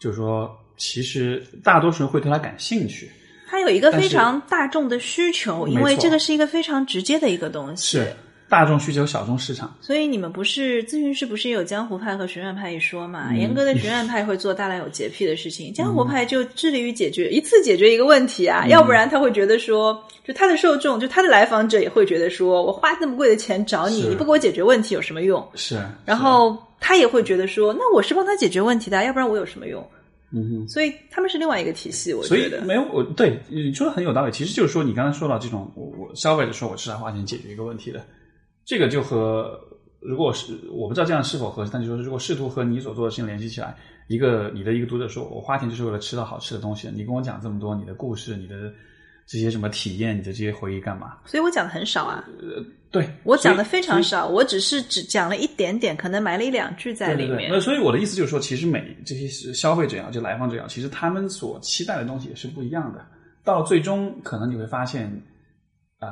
就是说，其实大多数人会对他感兴趣。他有一个非常大众的需求，因为这个是一个非常直接的一个东西。是大众需求，小众市场。所以你们不是咨询师，不是也有江湖派和学院派一说嘛？严格的学院派会做大量有洁癖的事情，江湖派就致力于解决一次解决一个问题啊，要不然他会觉得说，就他的受众，就他的来访者也会觉得说，我花那么贵的钱找你，你不给我解决问题有什么用？是，然后。他也会觉得说，那我是帮他解决问题的，要不然我有什么用？嗯哼，所以他们是另外一个体系，我觉得没有我对你说的很有道理。其实就是说，你刚才说到这种，我我消费者说我是来花钱解决一个问题的，这个就和如果是我不知道这样是否合适，但就说如果试图和你所做的事情联系起来，一个你的一个读者说我花钱就是为了吃到好吃的东西，你跟我讲这么多你的故事，你的。这些什么体验？你的这些回忆干嘛？所以我讲的很少啊。呃，对我讲的非常少，我只是只讲了一点点，可能埋了一两句在里面。那所以我的意思就是说，其实每这些消费者啊，就来访者啊，其实他们所期待的东西也是不一样的。到最终，可能你会发现，啊，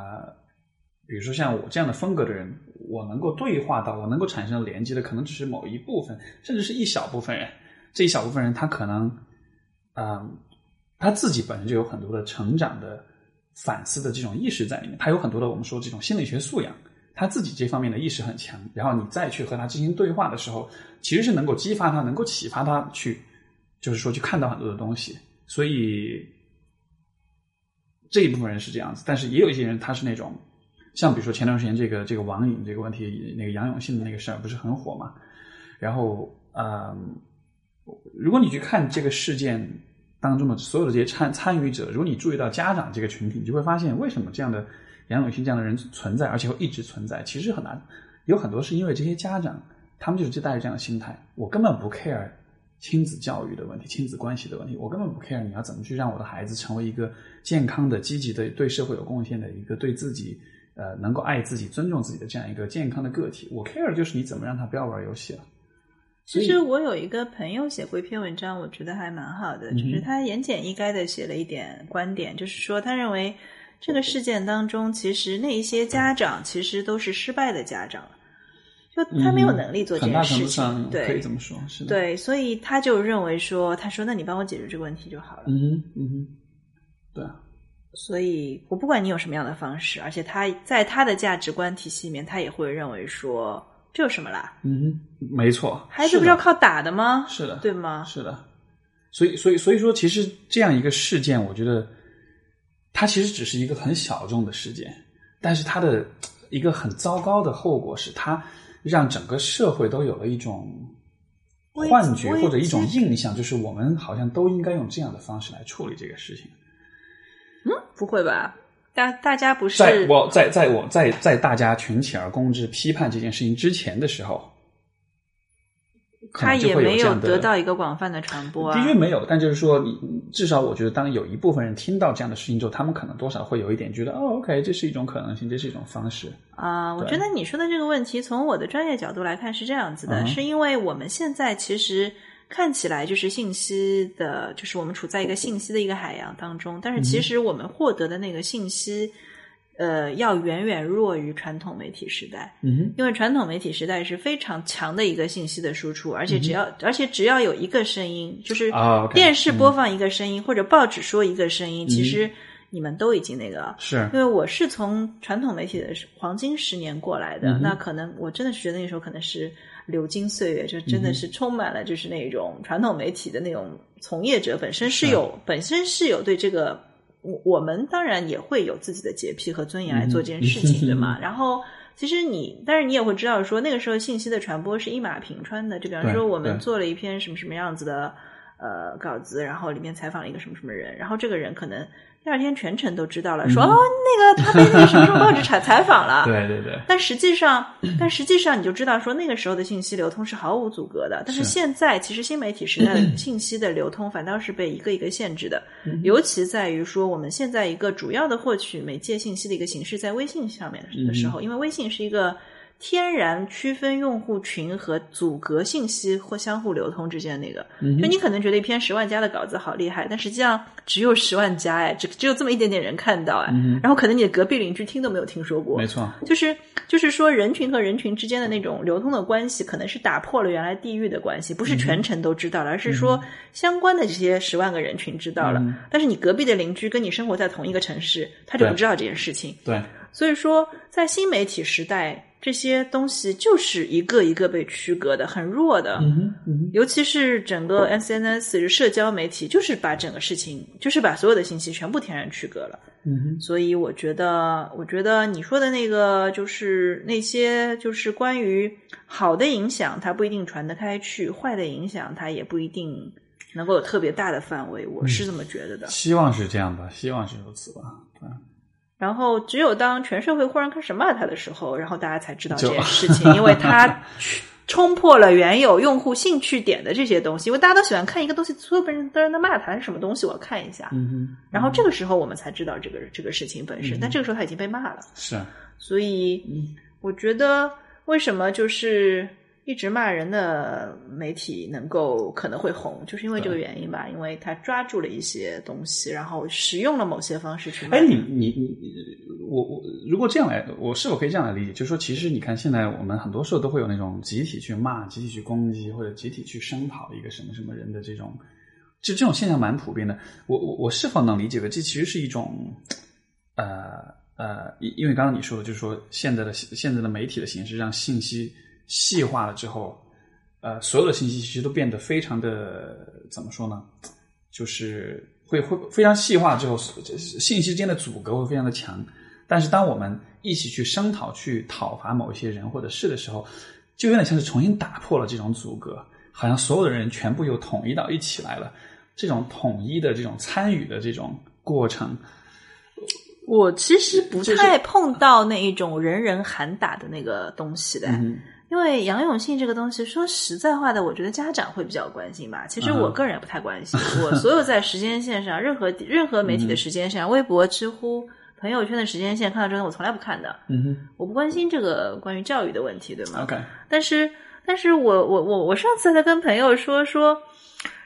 比如说像我这样的风格的人，我能够对话到，我能够产生连接的，可能只是某一部分，甚至是一小部分人。这一小部分人，他可能，嗯，他自己本身就有很多的成长的反思的这种意识在里面，他有很多的我们说这种心理学素养，他自己这方面的意识很强。然后你再去和他进行对话的时候，其实是能够激发他，能够启发他去，就是说去看到很多的东西。所以这一部分人是这样子，但是也有一些人，他是那种。像比如说前段时间这个这个网瘾这个问题，那个杨永信的那个事儿不是很火嘛？然后呃，如果你去看这个事件当中的所有的这些参参与者，如果你注意到家长这个群体，你就会发现为什么这样的杨永信这样的人存在，而且会一直存在。其实很难，有很多是因为这些家长，他们就是就带着这样的心态，我根本不 care 亲子教育的问题、亲子关系的问题，我根本不 care 你要怎么去让我的孩子成为一个健康的、积极的、对社会有贡献的一个对自己。呃，能够爱自己、尊重自己的这样一个健康的个体，我 care 就是你怎么让他不要玩游戏了。其实我有一个朋友写过一篇文章，我觉得还蛮好的，就是他言简意赅的写了一点观点，就是说他认为这个事件当中，其实那一些家长其实都是失败的家长，就他没有能力做这件事情，对，可以这么说，是的，对，所以他就认为说，他说，那你帮我解决这个问题就好了。嗯哼，嗯哼，对啊。所以我不管你有什么样的方式，而且他在他的价值观体系里面，他也会认为说这有什么啦？嗯，没错，孩子不是要靠打的吗？是的，对吗？是的。所以，所以，所以说，其实这样一个事件，我觉得它其实只是一个很小众的事件，但是它的一个很糟糕的后果是，它让整个社会都有了一种幻觉或者一种印象，就是我们好像都应该用这样的方式来处理这个事情。嗯，不会吧？大大家不是在我在在我在在大家群起而攻之批判这件事情之前的时候，他也没有得到一个广泛的传播。的确没有，但就是说，你至少我觉得，当有一部分人听到这样的事情之后，他们可能多少会有一点觉得，哦，OK，这是一种可能性，这是一种方式啊。我觉得你说的这个问题，从我的专业角度来看是这样子的，是因为我们现在其实。看起来就是信息的，就是我们处在一个信息的一个海洋当中，但是其实我们获得的那个信息，呃，要远远弱于传统媒体时代。嗯，因为传统媒体时代是非常强的一个信息的输出，而且只要而且只要有一个声音，就是电视播放一个声音或者报纸说一个声音，其实你们都已经那个了是。因为我是从传统媒体的黄金十年过来的，那可能我真的是觉得那时候可能是。流金岁月，就真的是充满了，就是那种传统媒体的那种从业者本身是有，本身是有对这个，我我们当然也会有自己的洁癖和尊严来做这件事情，对吗？然后其实你，但是你也会知道，说那个时候信息的传播是一马平川的，就比方说我们做了一篇什么什么样子的呃稿子，然后里面采访了一个什么什么人，然后这个人可能。第二天全程都知道了，说哦，那个他被那个什么什么报纸采 采访了。对对对。但实际上，但实际上你就知道，说那个时候的信息流通是毫无阻隔的。但是现在，其实新媒体时代的信息的流通反倒是被一个一个限制的。尤其在于说，我们现在一个主要的获取媒介信息的一个形式在微信上面的时候，因为微信是一个。天然区分用户群和阻隔信息或相互流通之间的那个，就你可能觉得一篇十万加的稿子好厉害，但实际上只有十万加哎，只只有这么一点点人看到哎，然后可能你的隔壁邻居听都没有听说过，没错，就是就是说人群和人群之间的那种流通的关系，可能是打破了原来地域的关系，不是全程都知道了，而是说相关的这些十万个人群知道了，但是你隔壁的邻居跟你生活在同一个城市，他就不知道这件事情，对，所以说在新媒体时代。这些东西就是一个一个被区隔的，很弱的。嗯尤其是整个 S N S 社交媒体，就是把整个事情，就是把所有的信息全部天然区隔了。嗯所以我觉得，我觉得你说的那个，就是那些，就是关于好的影响，它不一定传得开去；坏的影响，它也不一定能够有特别大的范围。我是这么觉得的。希望是这样吧，希望是如此吧。然后，只有当全社会忽然开始骂他的时候，然后大家才知道这件事情，因为他 冲破了原有用户兴趣点的这些东西。因为大家都喜欢看一个东西，所有人都在骂他是什么东西，我要看一下。嗯然后这个时候我们才知道这个这个事情本身，但这个时候他已经被骂了。是啊。所以，我觉得为什么就是。一直骂人的媒体能够可能会红，就是因为这个原因吧，因为他抓住了一些东西，然后使用了某些方式去。哎，你你你，我我如果这样来，我是否可以这样来理解？就是说，其实你看，现在我们很多时候都会有那种集体去骂、集体去攻击，或者集体去声讨一个什么什么人的这种，就这种现象蛮普遍的。我我我是否能理解为这其实是一种，呃呃，因因为刚刚你说的，就是说现在的现在的媒体的形式让信息细化了之后，呃，所有的信息其实都变得非常的怎么说呢？就是会会非常细化之后，信息之间的阻隔会非常的强。但是，当我们一起去声讨、去讨伐某一些人或者事的时候，就有点像是重新打破了这种阻隔，好像所有的人全部又统一到一起来了。这种统一的这种参与的这种过程，我其实不太碰到那一种人人喊打的那个东西的。因为杨永信这个东西，说实在话的，我觉得家长会比较关心吧。其实我个人也不太关心。我所有在时间线上，任何任何媒体的时间线，微博、知乎。朋友圈的时间线看到这个，我从来不看的。嗯哼，我不关心这个关于教育的问题，对吗？OK。但是，但是我我我我上次在跟朋友说说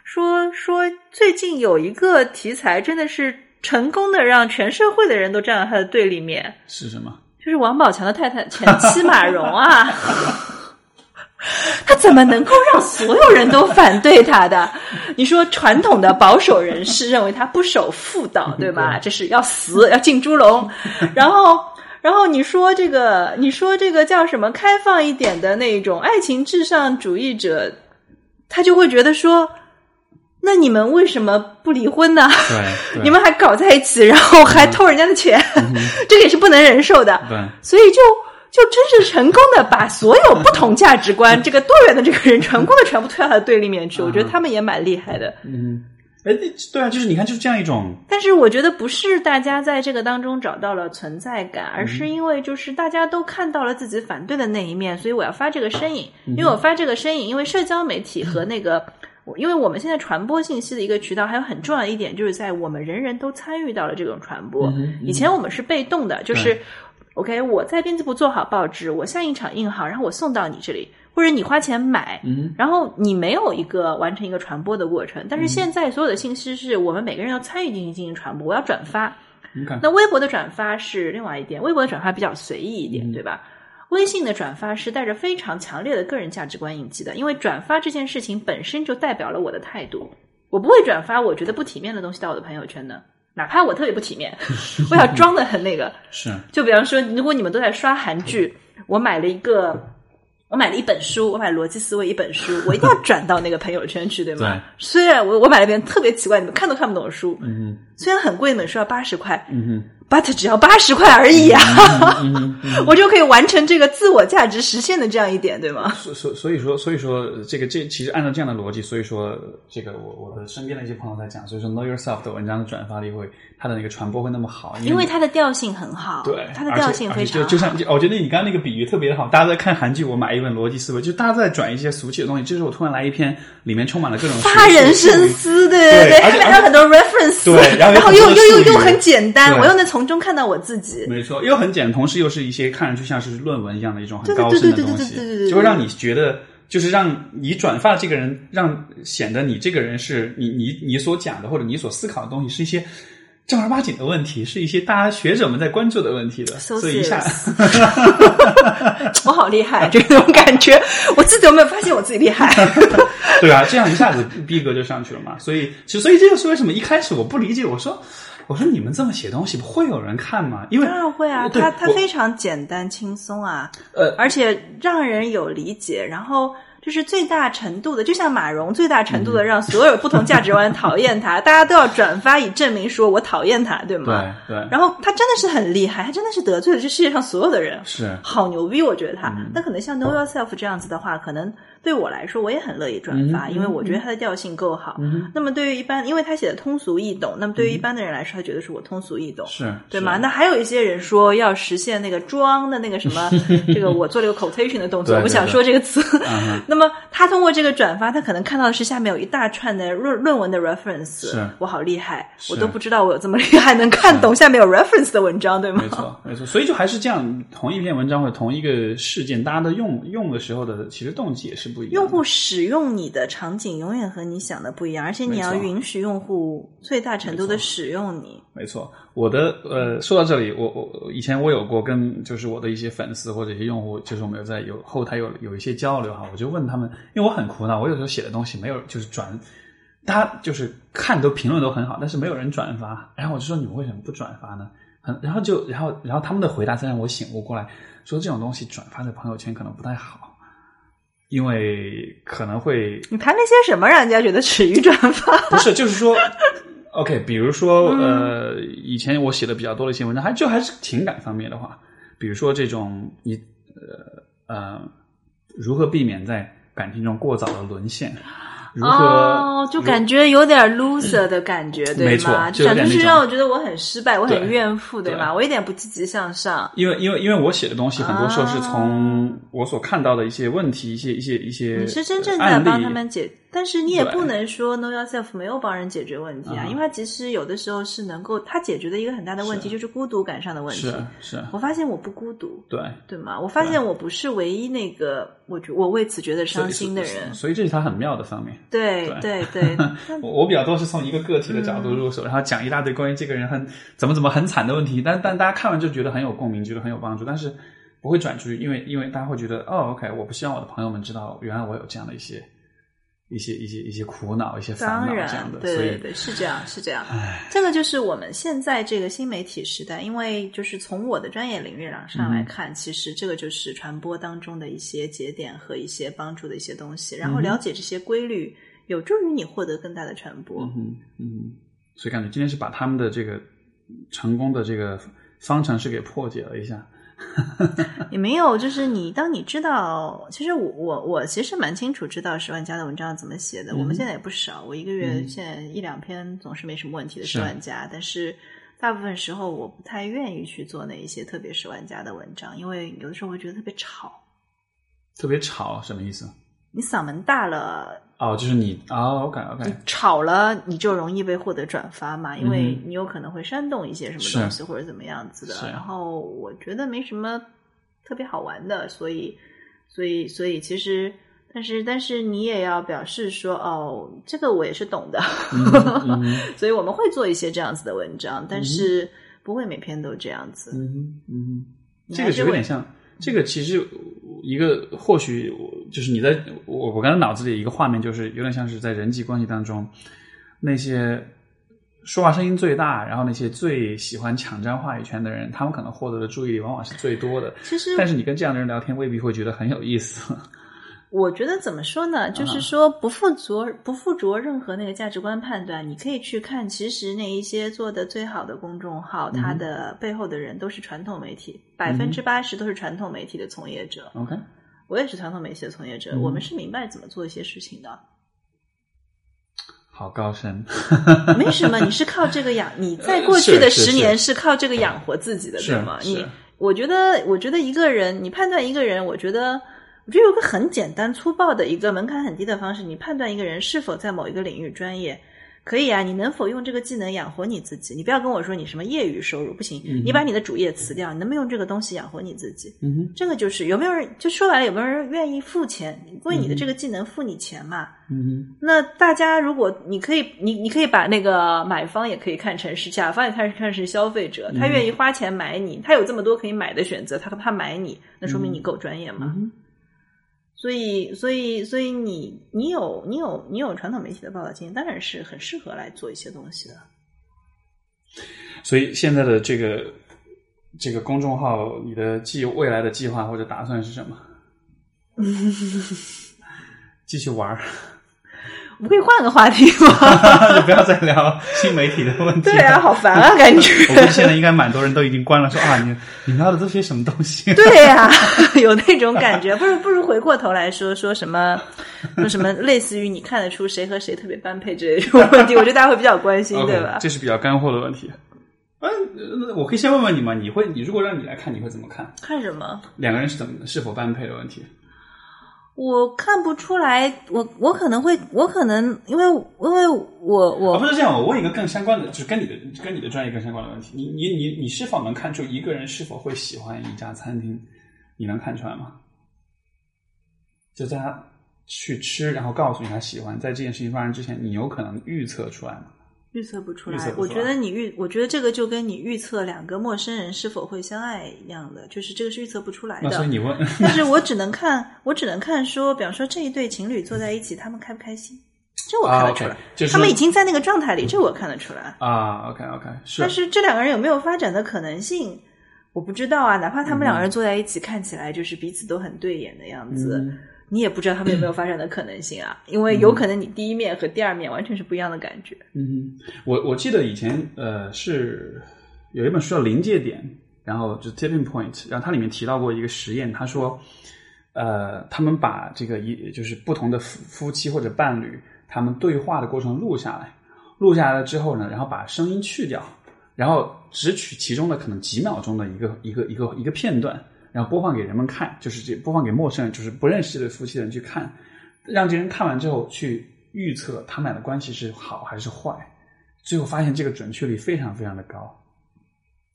说说，最近有一个题材真的是成功的让全社会的人都站在他的对立面。是什么？就是王宝强的太太前妻马蓉啊。他怎么能够让所有人都反对他的？你说传统的保守人士认为他不守妇道，对吧？这是要死，要进猪笼。然后，然后你说这个，你说这个叫什么？开放一点的那种爱情至上主义者，他就会觉得说，那你们为什么不离婚呢？对，你们还搞在一起，然后还偷人家的钱，这个也是不能忍受的。对，所以就。就真是成功的把所有不同价值观、这个多元的这个人，成功的全部推到他的对立面去。我觉得他们也蛮厉害的。嗯，哎，对啊，就是你看，就是这样一种。但是我觉得不是大家在这个当中找到了存在感，而是因为就是大家都看到了自己反对的那一面，所以我要发这个声音。因为我发这个声音，因为社交媒体和那个，因为我们现在传播信息的一个渠道，还有很重要的一点，就是在我们人人都参与到了这种传播。以前我们是被动的，就是。OK，我在编辑部做好报纸，我下印厂印好，然后我送到你这里，或者你花钱买，嗯然后你没有一个完成一个传播的过程。但是现在所有的信息是我们每个人要参与进行进行传播，我要转发。那微博的转发是另外一点，微博的转发比较随意一点，对吧？微信的转发是带着非常强烈的个人价值观印记的，因为转发这件事情本身就代表了我的态度，我不会转发我觉得不体面的东西到我的朋友圈的。哪怕我特别不体面，我要装的很那个。是，就比方说，如果你们都在刷韩剧，我买了一个，我买了一本书，我买逻辑思维一本书，我一定要转到那个朋友圈去，对吗？对。虽然我我买了一本特别奇怪，你们看都看不懂的书，嗯，虽然很贵，一本书要八十块，嗯哼。But 只要八十块而已啊，我就可以完成这个自我价值实现的这样一点，对吗？所所所以说，所以说这个这其实按照这样的逻辑，所以说这个我我的身边的一些朋友在讲，所以说 Know Yourself 的文章的转发力会，它的那个传播会那么好，因为它的调性很好，对，它的调性非常就就像我觉得你刚刚那个比喻特别的好，大家在看韩剧，我买一本逻辑思维，就大家在转一些俗气的东西，这时候我突然来一篇，里面充满了各种发人深思，对对对，还 还有很多 reference，对，然后 又又又又很简单，我又能从中看到我自己。没错，又很简单，同时又是一些看上去像是论文一样的一种很高深的东西，就会让你觉得，就是让你转发这个人，让显得你这个人是你你你所讲的或者你所思考的东西是一些正儿八经的问题，是一些大家学者们在关注的问题的，所以一下，我好厉害，这种感觉，我自己有没有发现我自己厉害？对啊，这样一下子逼格就上去了嘛。所以，其实所以这就是为什么一开始我不理解，我说。我说你们这么写东西，不会有人看吗？因为当然会啊，它它非常简单轻松啊，呃，而且让人有理解，然后就是最大程度的，就像马蓉最大程度的让所有不同价值观讨厌他，大家都要转发以证明说我讨厌他，对吗？对对。然后他真的是很厉害，他真的是得罪了这世界上所有的人，是好牛逼，我觉得他。那可能像 Know Yourself 这样子的话，可能。对我来说，我也很乐意转发，因为我觉得它的调性够好。那么对于一般，因为他写的通俗易懂，那么对于一般的人来说，他觉得是我通俗易懂，是对吗？那还有一些人说要实现那个装的那个什么，这个我做了一个 quotation 的动作，我想说这个词。那么他通过这个转发，他可能看到的是下面有一大串的论论文的 reference，是我好厉害，我都不知道我有这么厉害，能看懂下面有 reference 的文章，对吗没？错，没错。所以就还是这样，同一篇文章或者同一个事件，大家的用用的时候的其实动机也是不一样。用户使用你的场景永远和你想的不一样，而且你要允许用户最大程度的使用你。没错，我的呃，说到这里，我我以前我有过跟就是我的一些粉丝或者一些用户，就是我们有在有后台有有一些交流哈，我就问他们，因为我很苦恼，我有时候写的东西没有就是转，大家就是看都评论都很好，但是没有人转发，然后我就说你们为什么不转发呢？很，然后就然后然后他们的回答才让我醒悟过来，说这种东西转发在朋友圈可能不太好，因为可能会你谈了些什么，让人家觉得耻于转发？不是，就是说，OK，比如说，嗯呃，以前我写的比较多的一些文章，还就还是情感方面的话，比如说这种你呃呃，如何避免在感情中过早的沦陷，如何、哦，就感觉有点 loser 的感觉，对没错吗？讲就是让我觉得我很失败，我很怨妇，对吗？对我一点不积极向上。因为因为因为我写的东西很多时候是啊从我所看到的一些问题、一些一些一些你是真正在帮他们解，但是你也不能说 Know Yourself 没有帮人解决问题啊，嗯因为他其实有的时候是能够，他解决的一个很大的问题就是孤独感上的问题是。是，我发现我不孤独，对。对吗？我发现我不是唯一那个我觉我为此觉得伤心的人。所以这是他很妙的方面。对对。对，我我比较多是从一个个体的角度入手，然后讲一大堆关于这个人很怎么怎么很惨的问题，但但大家看完就觉得很有共鸣，觉得很有帮助，但是不会转出去，因为因为大家会觉得哦，OK，我不希望我的朋友们知道，原来我有这样的一些一些一些一些苦恼、一些烦当然恼这样，的，对对对，是这样，是这样。这个就是我们现在这个新媒体时代，因为就是从我的专业领域上来看，其实这个就是传播当中的一些节点和一些帮助的一些东西，然后了解这些规律，有助于你获得更大的传播。嗯嗯，所以感觉今天是把他们的这个成功的这个方程式给破解了一下。也没有，就是你当你知道，其实我我我其实蛮清楚知道十万加的文章怎么写的。我们现在也不少，我一个月现在一两篇总是没什么问题的是十万加，但是大部分时候我不太愿意去做那一些特别十万加的文章，因为有的时候会觉得特别吵。特别吵什么意思？你嗓门大了，哦，就是你哦，OK OK，吵了，你就容易被获得转发嘛，因为嗯你有可能会煽动一些什么东西或者怎么样子的。然后我觉得没什么特别好玩的，所以，所以，所以其实，但是，但是你也要表示说，哦，这个我也是懂的，嗯嗯 所以我们会做一些这样子的文章，但是不会每篇都这样子。嗯嗯，这个有点像，这个其实一个或许就是你在我我刚才脑子里一个画面，就是有点像是在人际关系当中那些说话声音最大，然后那些最喜欢抢占话语权的人，他们可能获得的注意力往往是最多的。其实但是你跟这样的人聊天，未必会觉得很有意思。我觉得怎么说呢？就是说不附着不附着任何那个价值观判断，你可以去看，其实那一些做的最好的公众号，它的背后的人都是传统媒体，百分之八十都是传统媒体的从业者。OK，我也是传统媒体的从业者，我们是明白怎么做一些事情的。好高深。没什么，你是靠这个养，你在过去的十年是靠这个养活自己的，是对吗？你，我觉得，我觉得一个人，你判断一个人，我觉得，我觉得有个很简单粗暴的一个门槛很低的方式，你判断一个人是否在某一个领域专业。可以啊，你能否用这个技能养活你自己？你不要跟我说你什么业余收入不行，你把你的主业辞掉，你能不能用这个东西养活你自己？嗯哼，这个就是有没有人，就说白了，有没有人愿意付钱为你的这个技能付你钱嘛？嗯哼，那大家如果你可以，你你可以把那个买方也可以看成是甲方，也看看是消费者，他愿意花钱买你，他有这么多可以买的选择，他他买你，那说明你够专业嘛。嗯所以，所以，所以你你有你有你有传统媒体的报道经验，当然是很适合来做一些东西的。所以现在的这个这个公众号，你的计未来的计划或者打算是什么？继续玩儿，我们可以换个话题吗？就不要再聊新媒体的问题。对啊，好烦啊，感觉。我估计现在应该蛮多人都已经关了，说啊，你你聊的都些什么东西？对呀、有那种感觉。不如不如回过头来说说什么说什么，类似于你看得出谁和谁特别般配之类的这种问题，我觉得大家会比较关心，对吧？这是比较干货的问题。嗯，呃我可以先问问你嘛？你会，你如果让你来看，你会怎么看看什么？两个人是怎么是否般配的问题？我看不出来，我我可能会，我可能因为因为我我不是这样，我问一个更相关的，就是跟你的跟你的专业更相关的问题，你你你你是否能看出一个人是否会喜欢一家餐厅？你能看出来吗？就在他去吃，然后告诉你他喜欢，在这件事情发生之前，你有可能预测出来吗？预测不出来，我觉得你预，我觉得这个就跟你预测两个陌生人是否会相爱一样的，就是这个是预测不出来的。所以你问，但是我只能看，我只能看说，比方说这一对情侣坐在一起，他们开不开心，这我看得出来。他们已经在那个状态里，这我看得出来。啊，OK OK，是。但是这两个人有没有发展的可能性，我不知道啊。哪怕他们两个人坐在一起，看起来就是彼此都很对眼的样子。你也不知道他们有没有发展的可能性啊，因为有可能你第一面和第二面完全是不一样的感觉。嗯，我我记得以前呃是有一本书叫《临界点》，然后就 Tipping Point，然后它里面提到过一个实验，他说呃他们把这个一就是不同的夫夫妻或者伴侣他们对话的过程录下来，录下来了之后呢，然后把声音去掉，然后只取其中的可能几秒钟的一个一个一个一个片段。然后播放给人们看，就是这播放给陌生人，就是不认识的夫妻的人去看，让这人看完之后去预测他们俩的关系是好还是坏，最后发现这个准确率非常非常的高，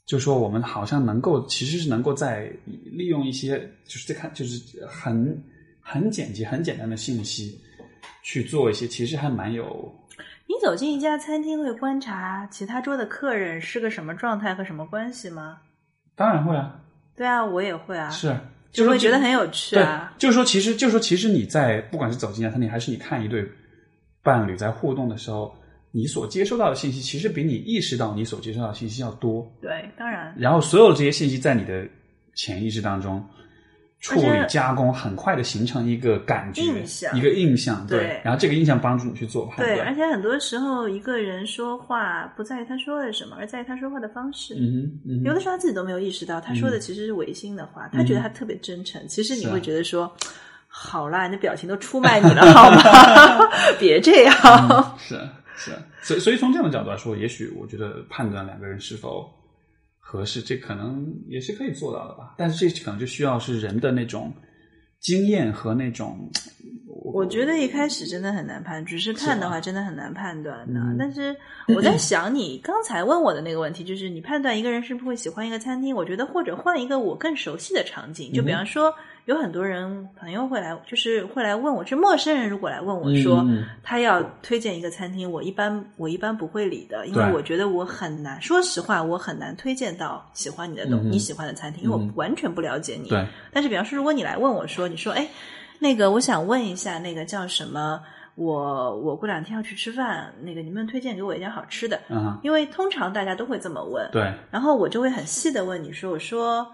就说我们好像能够其实是能够在利用一些就是在看就是很很简洁很简单的信息去做一些其实还蛮有。你走进一家餐厅会观察其他桌的客人是个什么状态和什么关系吗？当然会啊。对啊，我也会啊，是就会觉得很有趣啊。就是说，其实就是说，其实你在不管是走进家餐厅，还是你看一对伴侣在互动的时候，你所接收到的信息，其实比你意识到你所接收到的信息要多。对，当然。然后，所有的这些信息在你的潜意识当中。处理加工很快的形成一个感觉，一个印象，对，然后这个印象帮助你去做判断。对，而且很多时候一个人说话不在于他说了什么，而在于他说话的方式。嗯嗯，有的时候他自己都没有意识到，他说的其实是违心的话，他觉得他特别真诚，其实你会觉得说，好啦，你的表情都出卖你了，好吗？别这样。是是，所以所以从这样的角度来说，也许我觉得判断两个人是否。合适，这可能也是可以做到的吧，但是这可能就需要是人的那种经验和那种。我觉得一开始真的很难判，只是看的话真的很难判断的。但是我在想，你刚才问我的那个问题，就是你判断一个人是不是会喜欢一个餐厅？我觉得或者换一个我更熟悉的场景，就比方说。有很多人朋友会来，就是会来问我，是陌生人如果来问我说他要推荐一个餐厅，我一般我一般不会理的，因为我觉得我很难，说实话，我很难推荐到喜欢你的东你喜欢的餐厅，因为我完全不了解你。对。但是，比方说，如果你来问我说，你说，哎，那个，我想问一下，那个叫什么？我我过两天要去吃饭，那个，能不能推荐给我一点好吃的？嗯。因为通常大家都会这么问。对。然后我就会很细的问你说，我说，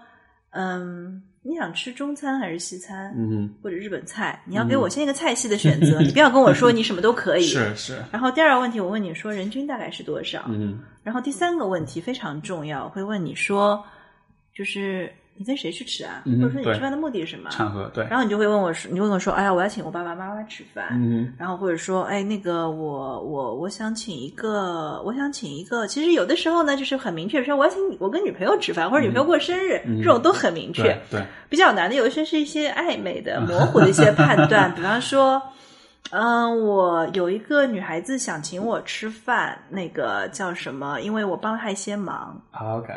嗯。你想吃中餐还是西餐？嗯，或者日本菜？你要给我先一个菜系的选择，你不要跟我说你什么都可以。是是。然后第二个问题，我问你说人均大概是多少？嗯。然后第三个问题非常重要，会问你说，就是。你跟谁去吃啊？或者说你吃饭的目的是什么？场合对。然后你就会问我说：“你问我说，哎呀，我要请我爸爸妈妈吃饭。”嗯。然后或者说，哎，那个我我我想请一个，我想请一个。其实有的时候呢，就是很明确，说我要请我跟女朋友吃饭，或者女朋友过生日，这种都很明确。对。比较难的有一些是一些暧昧的、模糊的一些判断，比方说，嗯，我有一个女孩子想请我吃饭，那个叫什么？因为我帮她一些忙。OK。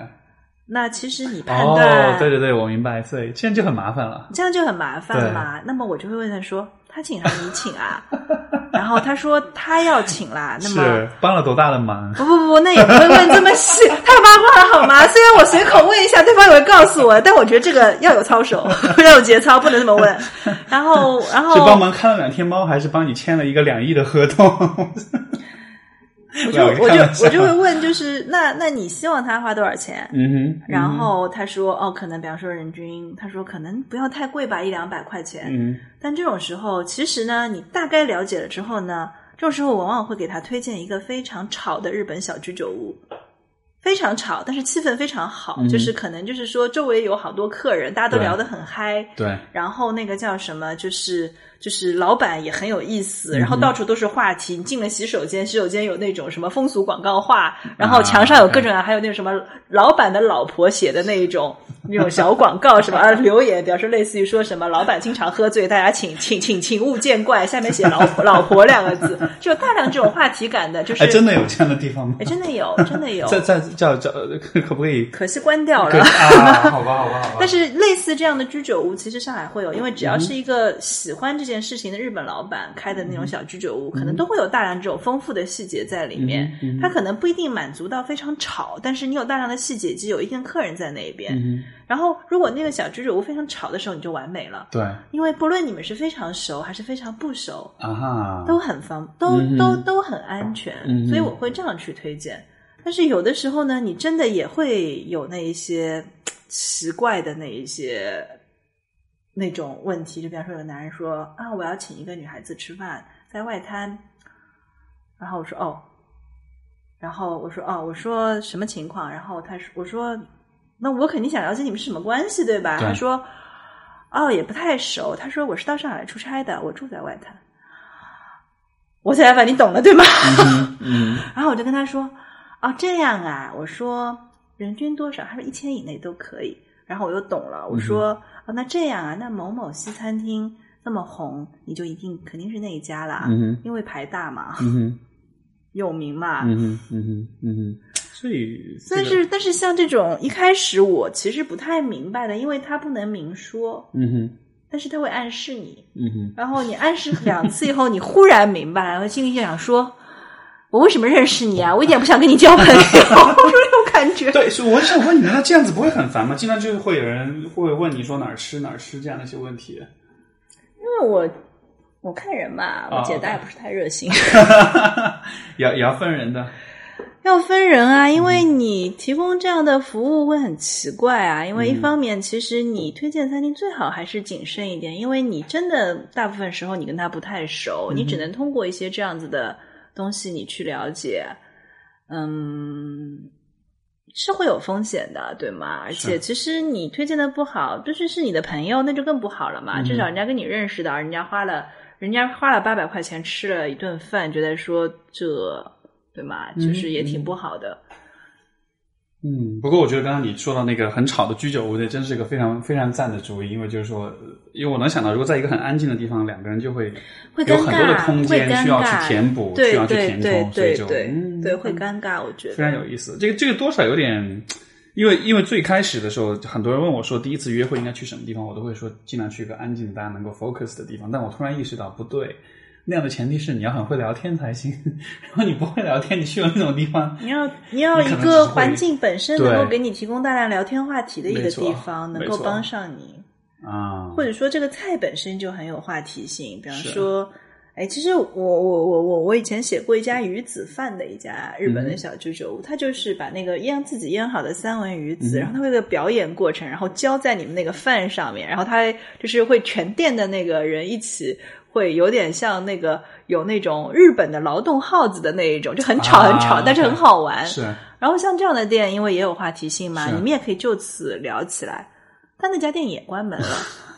那其实你判断，哦，对对对，我明白，所以这样就很麻烦了。这样就很麻烦嘛。那么我就会问他说：“他请还是你请啊？” 然后他说：“他要请啦。”那么帮了多大的忙？不不不，那也不会问这么细，太八卦了好吗？虽然我随口问一下，对方也会告诉我，但我觉得这个要有操守，要有节操，不能这么问。然后，然后是帮忙看了两天猫，还是帮你签了一个两亿的合同？我就我就我就会问，就是那那你希望他花多少钱？嗯哼，然后他说哦，可能比方说人均，他说可能不要太贵吧，一两百块钱。嗯，但这种时候，其实呢，你大概了解了之后呢，这种时候往往会给他推荐一个非常吵的日本小居酒屋，非常吵，但是气氛非常好，就是可能就是说周围有好多客人，大家都聊得很嗨。对，然后那个叫什么，就是就是老板也很有意思，然后到处都是话题。你进了洗手间，洗手间有那种什么风俗广告画，然后墙上有各种啊，还有那种什么老板的老婆写的那一种那种小广告，什么啊留言，比方说类似于说什么老板经常喝醉，大家请请请请勿见怪，下面写老婆老婆两个字，就大量这种话题感的，就是哎，真的有这样的地方吗？哎，真的有，真的有。在在叫叫可不可以？可惜关掉了。啊，好吧，好吧，好吧。但是类似这样的居酒屋，其实上海会有，因为只要是一个喜欢这件事情的日本老板开的那种小居酒屋，可能都会有大量这种丰富的细节在里面。它可能不一定满足到非常吵，但是你有大量的细节，就有一定客人在那边。然后，如果那个小居酒屋非常吵的时候，你就完美了。对因为不论你们是非常熟还是非常不熟，啊，都很方，都、都都很安全，嗯所以我会这样去推荐。但是有的时候呢，你真的也会有那一些奇怪的那一些那种问题，就比方说有男人说啊，我要请一个女孩子吃饭，在外滩，然后我说哦，然后我说哦，我说什么情况？然后他说我说那我肯定想了解你们是什么关系，对吧？对他说哦，也不太熟。他说我是到上海来出差的，我住在外滩。我才把你懂了，对吗？嗯 然后我就跟他说：“哦，这样啊。”我说：“人均多少？”他说：“一千以内都可以。”然后我又懂了，我说：“哦，那这样啊，那某某西餐厅那么红，你就一定肯定是那一家啦，嗯哼因为牌大嘛，嗯哼，有名嘛。嗯哼，嗯哼，嗯哼，所以这个但是，但是像这种一开始我其实不太明白的，因为他不能明说，嗯哼，但是他会暗示你，嗯哼，然后你暗示 两次以后，你忽然明白了，我心里就想说：“我为什么认识你啊？我一点不想跟你交朋友。”我说有感觉。对，所以我想问你，那这样子不会很烦吗？经常就是会有人会问你说哪儿吃哪儿吃这样的一些问题。因为我我看人嘛，我哦解答也不是太热心，也要也要分人的。要分人啊。因嗯为你提供这样的服务会很奇怪啊。因为一方面，其实你推荐餐厅最好还是谨慎一点，因为你真的大部分时候你跟他不太熟，你只能通过一些这样子的东西你去了解。嗯。是会有风险的，对吗？而且其实你推荐的不好，就是是你的朋友，那就更不好了嘛。嗯至少人家跟你认识的，人家花了，人家花了八百块钱吃了一顿饭，觉得说这，对吗？就是也挺不好的。嗯，不过我觉得刚刚你说到那个很吵的居酒屋，那真是一个非常非常赞的主意，因为就是说，呃因为我能想到，如果在一个很安静的地方，两个人就会会有很多的，空间需要去填补，需要去填充，所以就对对嗯对，会尴尬。我觉得非常有意思。这个这个多少有点，因为因为最开始的时候，很多人问我说第一次约会应该去什么地方，我都会说尽量去一个安静、大家能够 focus 的地方。但我突然意识到不对，那样的前提是你要很会聊天才行。然后你不会聊天，你去了那种地方，你要你要一个环境本身能够给你提供大量聊天话题的一个地方，能够帮上你。啊，或者说这个菜本身就很有话题性，比方说，哎，其实我我我我我以前写过一家鱼子饭的一家日本的小居酒屋，它就是把那个腌自己腌好的三文鱼子，然后他会有个表演过程，然后浇在你们那个饭上面，然后他就是会全店的那个人一起。会有点像那个有那种日本的劳动号子的那一种，就很吵啊很吵，但是很好玩。是然后像这样的店，因为也有话题性嘛，你们也可以就此聊起来。但那家店也关门了，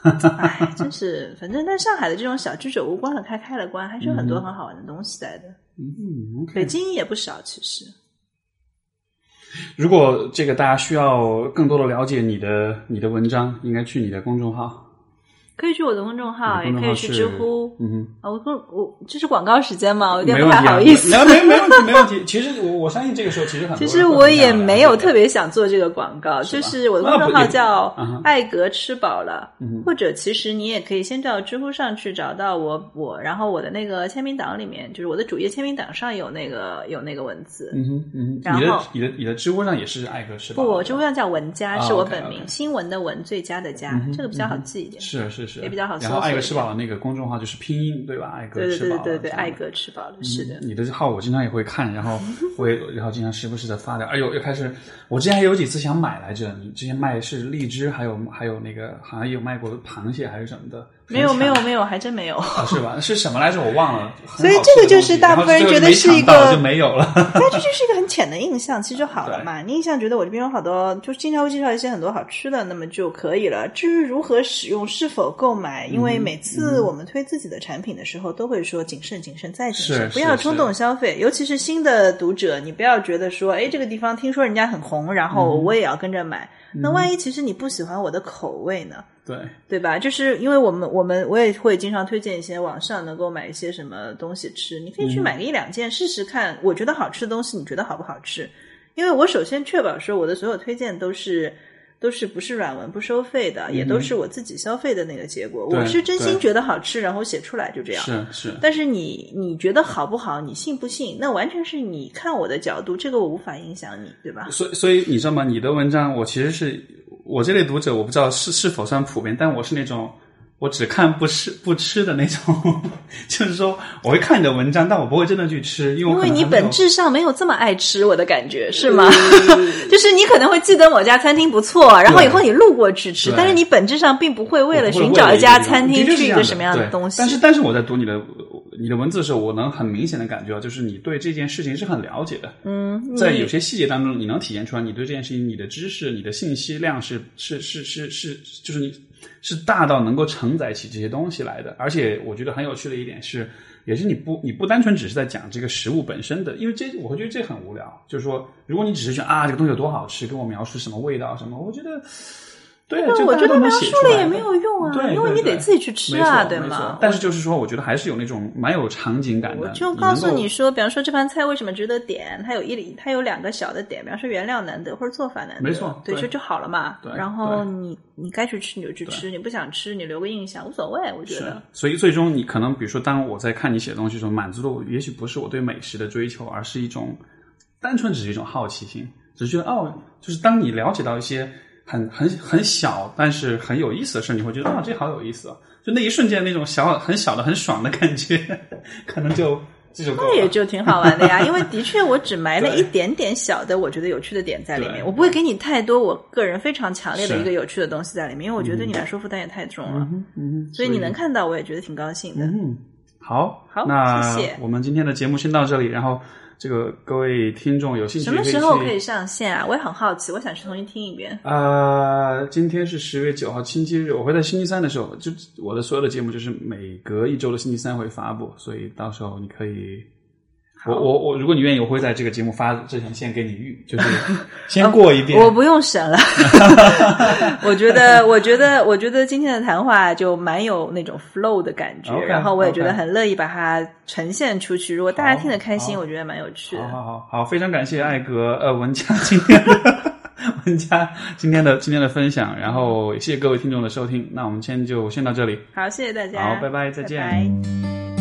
哎，真是，反正在上海的这种小居酒屋关了开，开了关，还是有很多很好玩的东西在的。嗯，OK 北。京也不少，其实。如果这个大家需要更多的了解你的你的文章，应该去你的公众号。可以去我的公众号，也可以去知乎。嗯啊，我公我这是广告时间嘛？我有，点不太好意思。没没没问题，没问题。其实我我相信这个时候，其实很多其实我也没有特别想做这个广告，是就是我的公众号叫嗯哼“艾格吃饱了”，嗯或者其实你也可以先到知乎上去找到我我，然后我的那个签名档里面，就是我的主页签名档上有那个有那个文字。嗯哼嗯哼，你的然后你的你的知乎上也是艾格吃饱不，我知乎上叫文佳，啊是我本名新闻的文，最佳的佳，嗯这个比较好记一点。是是是，也比较好然后爱格吃饱了那个公众号就是拼音对吧？爱格吃饱了对对对，这样艾格吃饱了，是的。你的号我经常也会看，然后我也然后经常时不时的发点。哎呦，又开始，我之前还有几次想买来着。你之前卖是荔枝，还有还有那个好像也有卖过螃蟹还是什么的，没有没有没有，还真没有，是吧？是什么来着？我忘了。所以这个就是大部分人觉得是一个就没有了。那这就是一个很浅的印象，其实就好了嘛。你印象觉得我这边有好多，就经常会介绍一些很多好吃的，那么就可以了。至于如何使用，是否购买，因为每次我们推自己的产品的时候，都会说谨慎、谨慎再谨慎，不要冲动消费。尤其是新的读者，你不要觉得说，哎，这个地方听说人家很红，然后我也要跟着买。那万一其实你不喜欢我的口味呢？对对吧？就是因为我们我们我也会经常推荐一些网上能够买一些什么东西吃，你可以去买个一两件试试看。我觉得好吃的东西，你觉得好不好吃？因为我首先确保说我的所有推荐都是都是不是软文不收费的，也都是我自己消费的那个结果。我是真心觉得好吃，然后写出来就这样。是是。但是你你觉得好不好？你信不信？那完全是你看我的角度，这个我无法影响你，对吧？所以所以你知道吗？你的文章我其实是。我这类读者，我不知道是是否算普遍，但我是那种我只看不吃不吃的那种，就是说我会看你的文章，但我不会真的去吃，因为因为你本质上没有这么爱吃，我的感觉是吗？就是你可能会记得某家餐厅不错，然后以后你路过去吃，但是你本质上并不会为了寻找一家餐厅去一个什么样的东西。但是但是我在读你的。你的文字的时候，我能很明显的感觉到，就是你对这件事情是很了解的。嗯，在有些细节当中，你能体现出来，你对这件事情，你的知识、你的信息量是是是是是，就是你是大到能够承载起这些东西来的。而且，我觉得很有趣的一点是，也是你不你不单纯只是在讲这个食物本身的，因为这我会觉得这很无聊。就是说，如果你只是说啊，这个东西有多好吃，跟我描述什么味道什么，我觉得。对，我觉得描述了也没有用啊，因为你得自己去吃啊，对吗？但是就是说，我觉得还是有那种蛮有场景感的。我就告诉你说，比方说这盘菜为什么值得点，它有一它有两个小的点，比方说原料难得或者做法难得，没错，对，就就好了嘛。然后你你该去吃你就去吃，你不想吃你留个印象无所谓，我觉得。所以最终你可能比如说，当我在看你写东西的时候，满足的我也许不是我对美食的追求，而是一种单纯只是一种好奇心，只是觉得哦，就是当你了解到一些。很很很小，但是很有意思的事，你会觉得啊，这好有意思啊！就那一瞬间那种小很小的很爽的感觉，可能就那也就挺好玩的呀。因为 的确，我只埋了一点点小的我觉得有趣的点在里面，我不会给你太多我个人非常强烈的一个有趣的东西在里面，因为我觉得对你来说负担也太重了。嗯，所以你能看到，我也觉得挺高兴的。嗯，好，好，那谢谢。我们今天的节目先到这里，然后。这个各位听众有兴趣，什么时候可以上线啊？我也很好奇，我想去重新听一遍。啊，今天是十月九号星期日，我会在星期三的时候，就我的所有的节目就是每隔一周的星期三会发布，所以到时候你可以。我我我，如果你愿意，我会在这个节目发之前先给你预，就是 先过一遍。我不用审了，我觉得，我觉得，我觉得今天的谈话就蛮有那种 flow 的感觉，然后我也觉得很乐意把它呈现出去。如果大家听得开心，我觉得蛮有趣的。好好好，好非常感谢艾格呃文佳今天的 文佳今天的今天的分享，然后谢谢各位听众的收听。那我们今天就先到这里。好，谢谢大家。好，拜拜，再见。